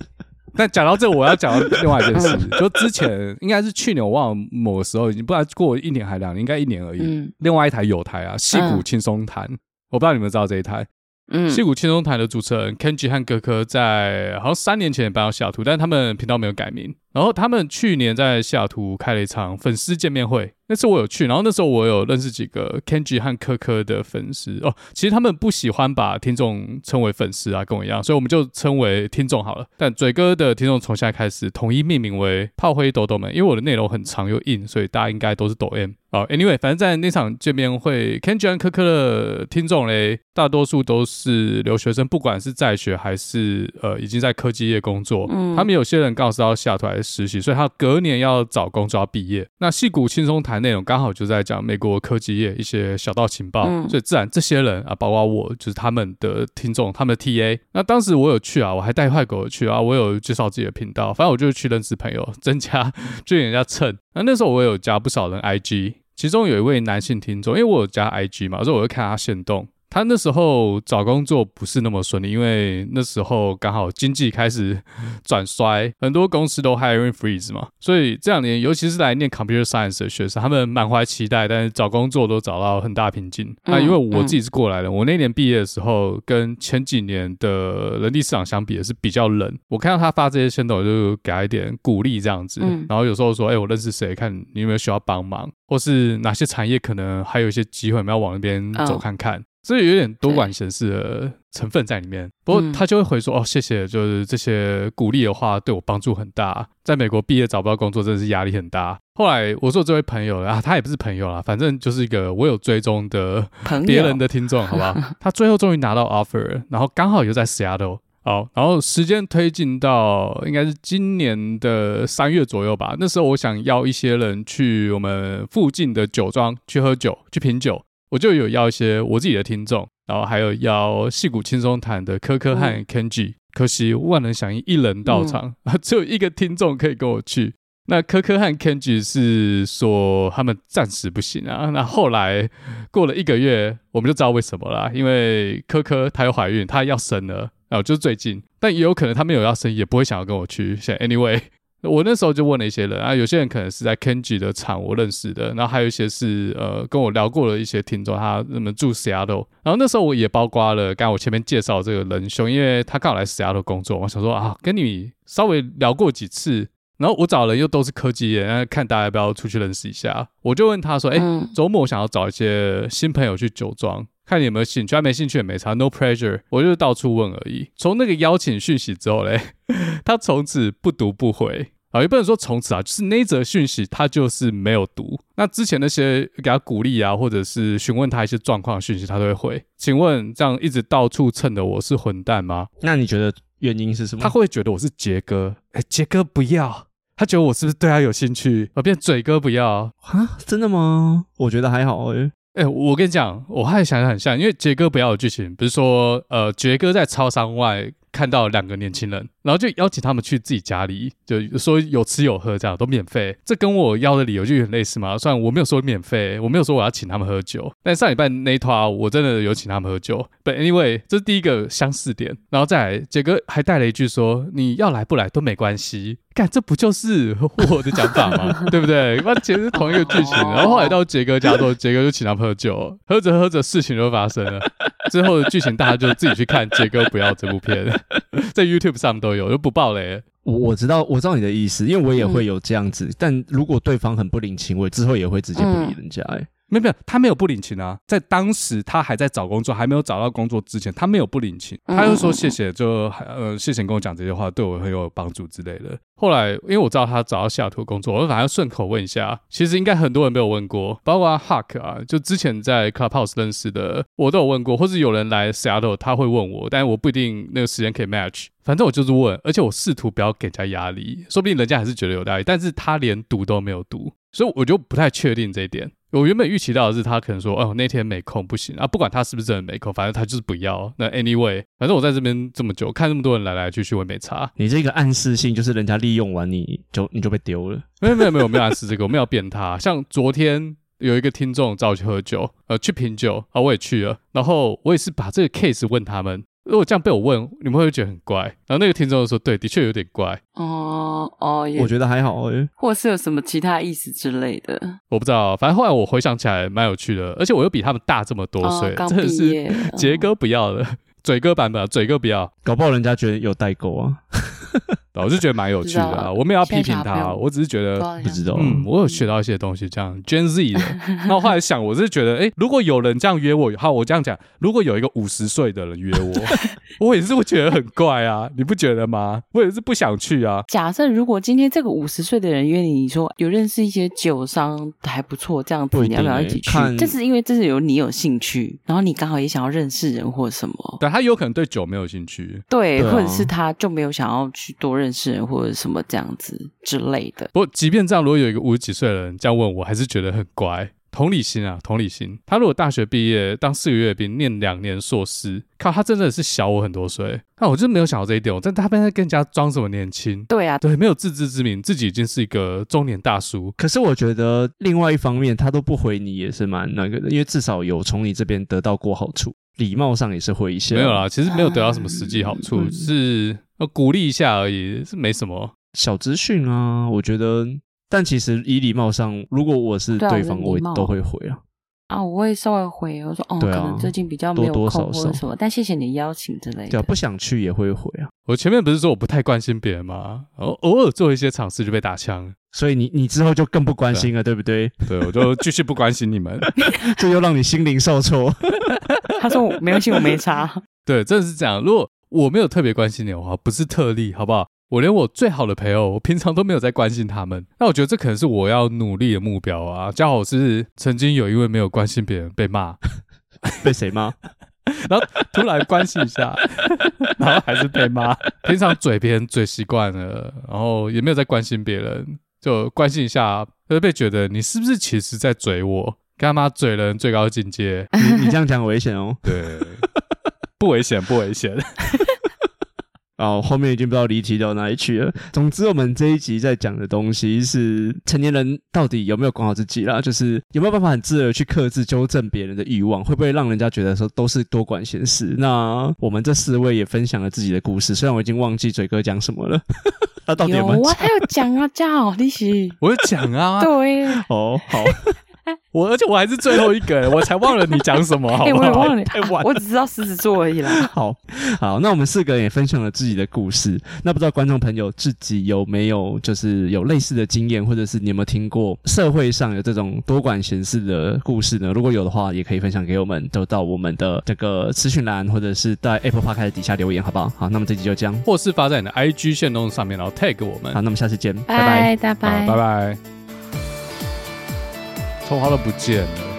C: 但讲到这，我要讲另外一件事，就之前应该是去年，我忘了某个时候，已经不知道过一年还两年，应该一年而已。嗯、另外一台有台啊，戏骨轻松谈，嗯、我不知道你们知道这一台。嗯，戏骨轻松谈的主持人 Kenji 和哥哥在好像三年前也搬到西雅图，但是他们频道没有改名。然后他们去年在西雅图开了一场粉丝见面会，那次我有去，然后那时候我有认识几个 Kenji 和科科的粉丝哦。其实他们不喜欢把听众称为粉丝啊，跟我一样，所以我们就称为听众好了。但嘴哥的听众从现在开始统一命名为炮灰抖抖们，因为我的内容很长又硬，所以大家应该都是抖 M 哦。Anyway，反正在那场见面会，Kenji 和科科的听众嘞，大多数都是留学生，不管是在学还是呃已经在科技业工作，嗯，他们有些人刚好是到西雅图来。实习，所以他隔年要找工作要毕业。那戏骨轻松谈内容刚好就在讲美国科技业一些小道情报，嗯、所以自然这些人啊，包括我，就是他们的听众，他们的 TA。那当时我有去啊，我还带坏狗去啊，我有介绍自己的频道，反正我就去认识朋友，增加 就人家蹭。那那时候我有加不少人 IG，其中有一位男性听众，因为我有加 IG 嘛，所以我会看他现动。他那时候找工作不是那么顺利，因为那时候刚好经济开始 转衰，很多公司都 hiring freeze 嘛，所以这两年，尤其是来念 computer science 的学生，他们满怀期待，但是找工作都找到很大瓶颈。那因为我自己是过来人，我那年毕业的时候，跟前几年的人力市场相比也是比较冷。我看到他发这些限动，我就给他一点鼓励这样子，然后有时候说，哎，我认识谁，看你有没有需要帮忙，或是哪些产业可能还有一些机会，我们要往那边走看看。所以有点多管闲事的成分在里面。不过他就会回说：“哦，谢谢，就是这些鼓励的话对我帮助很大。在美国毕业找不到工作，真的是压力很大。”后来我说这位朋友啊，他也不是朋友啦，反正就是一个我有追踪的别人的听众，好不好？他最后终于拿到 offer，然后刚好又在 Seattle。好，然后时间推进到应该是今年的三月左右吧。那时候我想邀一些人去我们附近的酒庄去喝酒，去品酒。我就有邀一些我自己的听众，然后还有邀戏骨轻松谈的科科和 Kenji。可惜万能响应，一人到场，嗯、只有一个听众可以跟我去。那科科和 Kenji 是说他们暂时不行啊。那后来过了一个月，我们就知道为什么啦，因为科科她又怀孕，她要生了。然后，就是最近，但也有可能她没有要生，也不会想要跟我去。像 anyway，我那时候就问了一些人啊，有些人可能是在 Kenji 的场我认识的，然后还有一些是呃跟我聊过的一些听众，他那么住 Seattle。然后那时候我也包括了刚刚我前面介绍这个仁兄，因为他刚好来 Seattle 工作，我想说啊，跟你稍微聊过几次，然后我找人又都是科技人，看大家要不要出去认识一下。我就问他说，哎、欸，周末我想要找一些新朋友去酒庄。看你有没有兴趣，他没兴趣也没差，no pressure，我就是到处问而已。从那个邀请讯息之后嘞，他从此不读不回啊，也不能说从此啊，就是那则讯息他就是没有读。那之前那些给他鼓励啊，或者是询问他一些状况的讯息，他都会回。请问这样一直到处蹭的我是混蛋吗？
B: 那你觉得原因是什么？
C: 他会觉得我是杰哥，哎，杰哥不要，他觉得我是不是对他有兴趣？我变嘴哥不要
B: 啊？真的吗？我觉得还好哎。
C: 哎、欸，我跟你讲，我还想的很像，因为杰哥不要的剧情，不是说，呃，杰哥在超商外看到两个年轻人，然后就邀请他们去自己家里，就说有吃有喝，这样都免费。这跟我要的理由就有点类似嘛。虽然我没有说免费，我没有说我要请他们喝酒，但上礼拜那一趟我真的有请他们喝酒。But anyway，这是第一个相似点，然后再来，杰哥还带了一句说：“你要来不来都没关系。”干，这不就是我的讲法吗？对不对？那其实是同一个剧情。然后后来到杰哥家之后，杰哥就请他们喝酒，喝着喝着事情就发生了。之后的剧情大家就自己去看《杰哥不要》这部片，在 YouTube 上都有，就不爆雷。
B: 我我知道，我知道你的意思，因为我也会有这样子。嗯、但如果对方很不领情，我之后也会直接不理人家。哎。
C: 没有没有，他没有不领情啊，在当时他还在找工作，还没有找到工作之前，他没有不领情，他就说谢谢，就呃谢谢你跟我讲这些话，对我很有帮助之类的。后来因为我知道他找到西雅图工作，我就反而顺口问一下，其实应该很多人没有问过，包括 Huck 啊，就之前在 Clubhouse 认识的，我都有问过，或是有人来 Seattle 他会问我，但是我不一定那个时间可以 match，反正我就是问，而且我试图不要给人家压力，说不定人家还是觉得有压力，但是他连读都没有读，所以我就不太确定这一点。我原本预期到的是他可能说，哦，那天没空，不行啊。不管他是不是真的没空，反正他就是不要。那 anyway，反正我在这边这么久，看那么多人来来去去，我也没差。
B: 你这个暗示性就是人家利用完你就你就被丢了。
C: 没有没有没有没有暗示这个，我们要变他。像昨天有一个听众找我去喝酒，呃，去品酒啊，我也去了。然后我也是把这个 case 问他们。如果这样被我问，你们会不会觉得很怪？然后那个听众就说：“对，的确有点怪。”
D: 哦哦，
B: 我觉得还好诶，
D: 或是有什么其他意思之类的，
C: 我不知道。反正后来我回想起来蛮有趣的，而且我又比他们大这么多岁，真的是杰哥不要的，嘴哥版本，嘴哥不要，
B: 搞不好人家觉得有代沟啊。
C: 我是觉得蛮有趣的啊，我没有要批评他，我只是觉得
B: 不知道，
C: 嗯，我有学到一些东西，这样 Gen Z 的。那我后来想，我是觉得，哎，如果有人这样约我，好，我这样讲，如果有一个五十岁的人约我，我也是会觉得很怪啊，你不觉得吗？我也是不想去啊。
D: 假设如果今天这个五十岁的人约你，你说有认识一些酒商还不错，这样子你要不要一起去？这是因为这是有你有兴趣，然后你刚好也想要认识人或什么。
C: 对，他有可能对酒没有兴趣，
D: 对，或者是他就没有想要去多认识人或者什么。什么这样子之类的。
C: 不过，即便这样，如果有一个五十几岁的人这样问我，还是觉得很乖。同理心啊，同理心。他如果大学毕业当四个月兵，念两年硕士，靠，他真的是小我很多岁。那我就没有想到这一点。我在他边在跟人家装什么年轻？
D: 对啊，
C: 对，没有自知之明，自己已经是一个中年大叔。
B: 可是我觉得另外一方面，他都不回你也是蛮那个的，因为至少有从你这边得到过好处，礼貌上也是会一些。
C: 没有啦，其实没有得到什么实际好处，嗯、是鼓励一下而已，是没什么。
B: 小资讯啊，我觉得，但其实以礼貌上，如果我是对方，我都会回啊。
D: 啊，我会稍微回，我说哦，可能最近比较没有空或者什么，但谢谢你邀请之类的。
B: 对，不想去也会回啊。
C: 我前面不是说我不太关心别人吗？偶偶尔做一些尝试就被打枪，
B: 所以你你之后就更不关心了，对，对不对？
C: 对，我就继续不关心你们，
B: 这又让你心灵受挫。
D: 他说我没关系，我没差。
C: 对，真的是这样。如果我没有特别关心你的话，不是特例，好不好？我连我最好的朋友，我平常都没有在关心他们。那我觉得这可能是我要努力的目标啊。刚好是曾经有一位没有关心别人被骂，
B: 被谁骂？
C: 然后突然关心一下，然后还是被骂。平常嘴别人嘴习惯了，然后也没有在关心别人，就关心一下，会被觉得你是不是其实在嘴我？干嘛嘴人最高境界？
B: 你你这样讲危险哦。
C: 对，不危险，不危险。
B: 哦，后面已经不知道离题到哪里去了。总之，我们这一集在讲的东西是成年人到底有没有管好自己啦，就是有没有办法很自然去克制、纠正别人的欲望，会不会让人家觉得说都是多管闲事？那我们这四位也分享了自己的故事，虽然我已经忘记嘴哥讲什么了。他到底有没有讲？
D: 我还有讲啊，叫利息，
C: 我有讲啊。
D: 对，
B: 哦，好。
C: 我而且我还是最后一个，我才忘了你讲什么，好不好？
D: 欸、我忘 了，我只知道狮子座而已啦。
B: 好好，那我们四个人也分享了自己的故事。那不知道观众朋友自己有没有就是有类似的经验，或者是你有没有听过社会上有这种多管闲事的故事呢？如果有的话，也可以分享给我们，都到我们的这个资讯栏，或者是在 Apple Podcast 底下留言，好不好？好，那么这集就这样，
C: 或是发在你的 IG 线动上面，然后 tag 我们。
B: 好，那么下次见，
D: 拜拜，拜拜，
C: 拜拜。头发都不见了。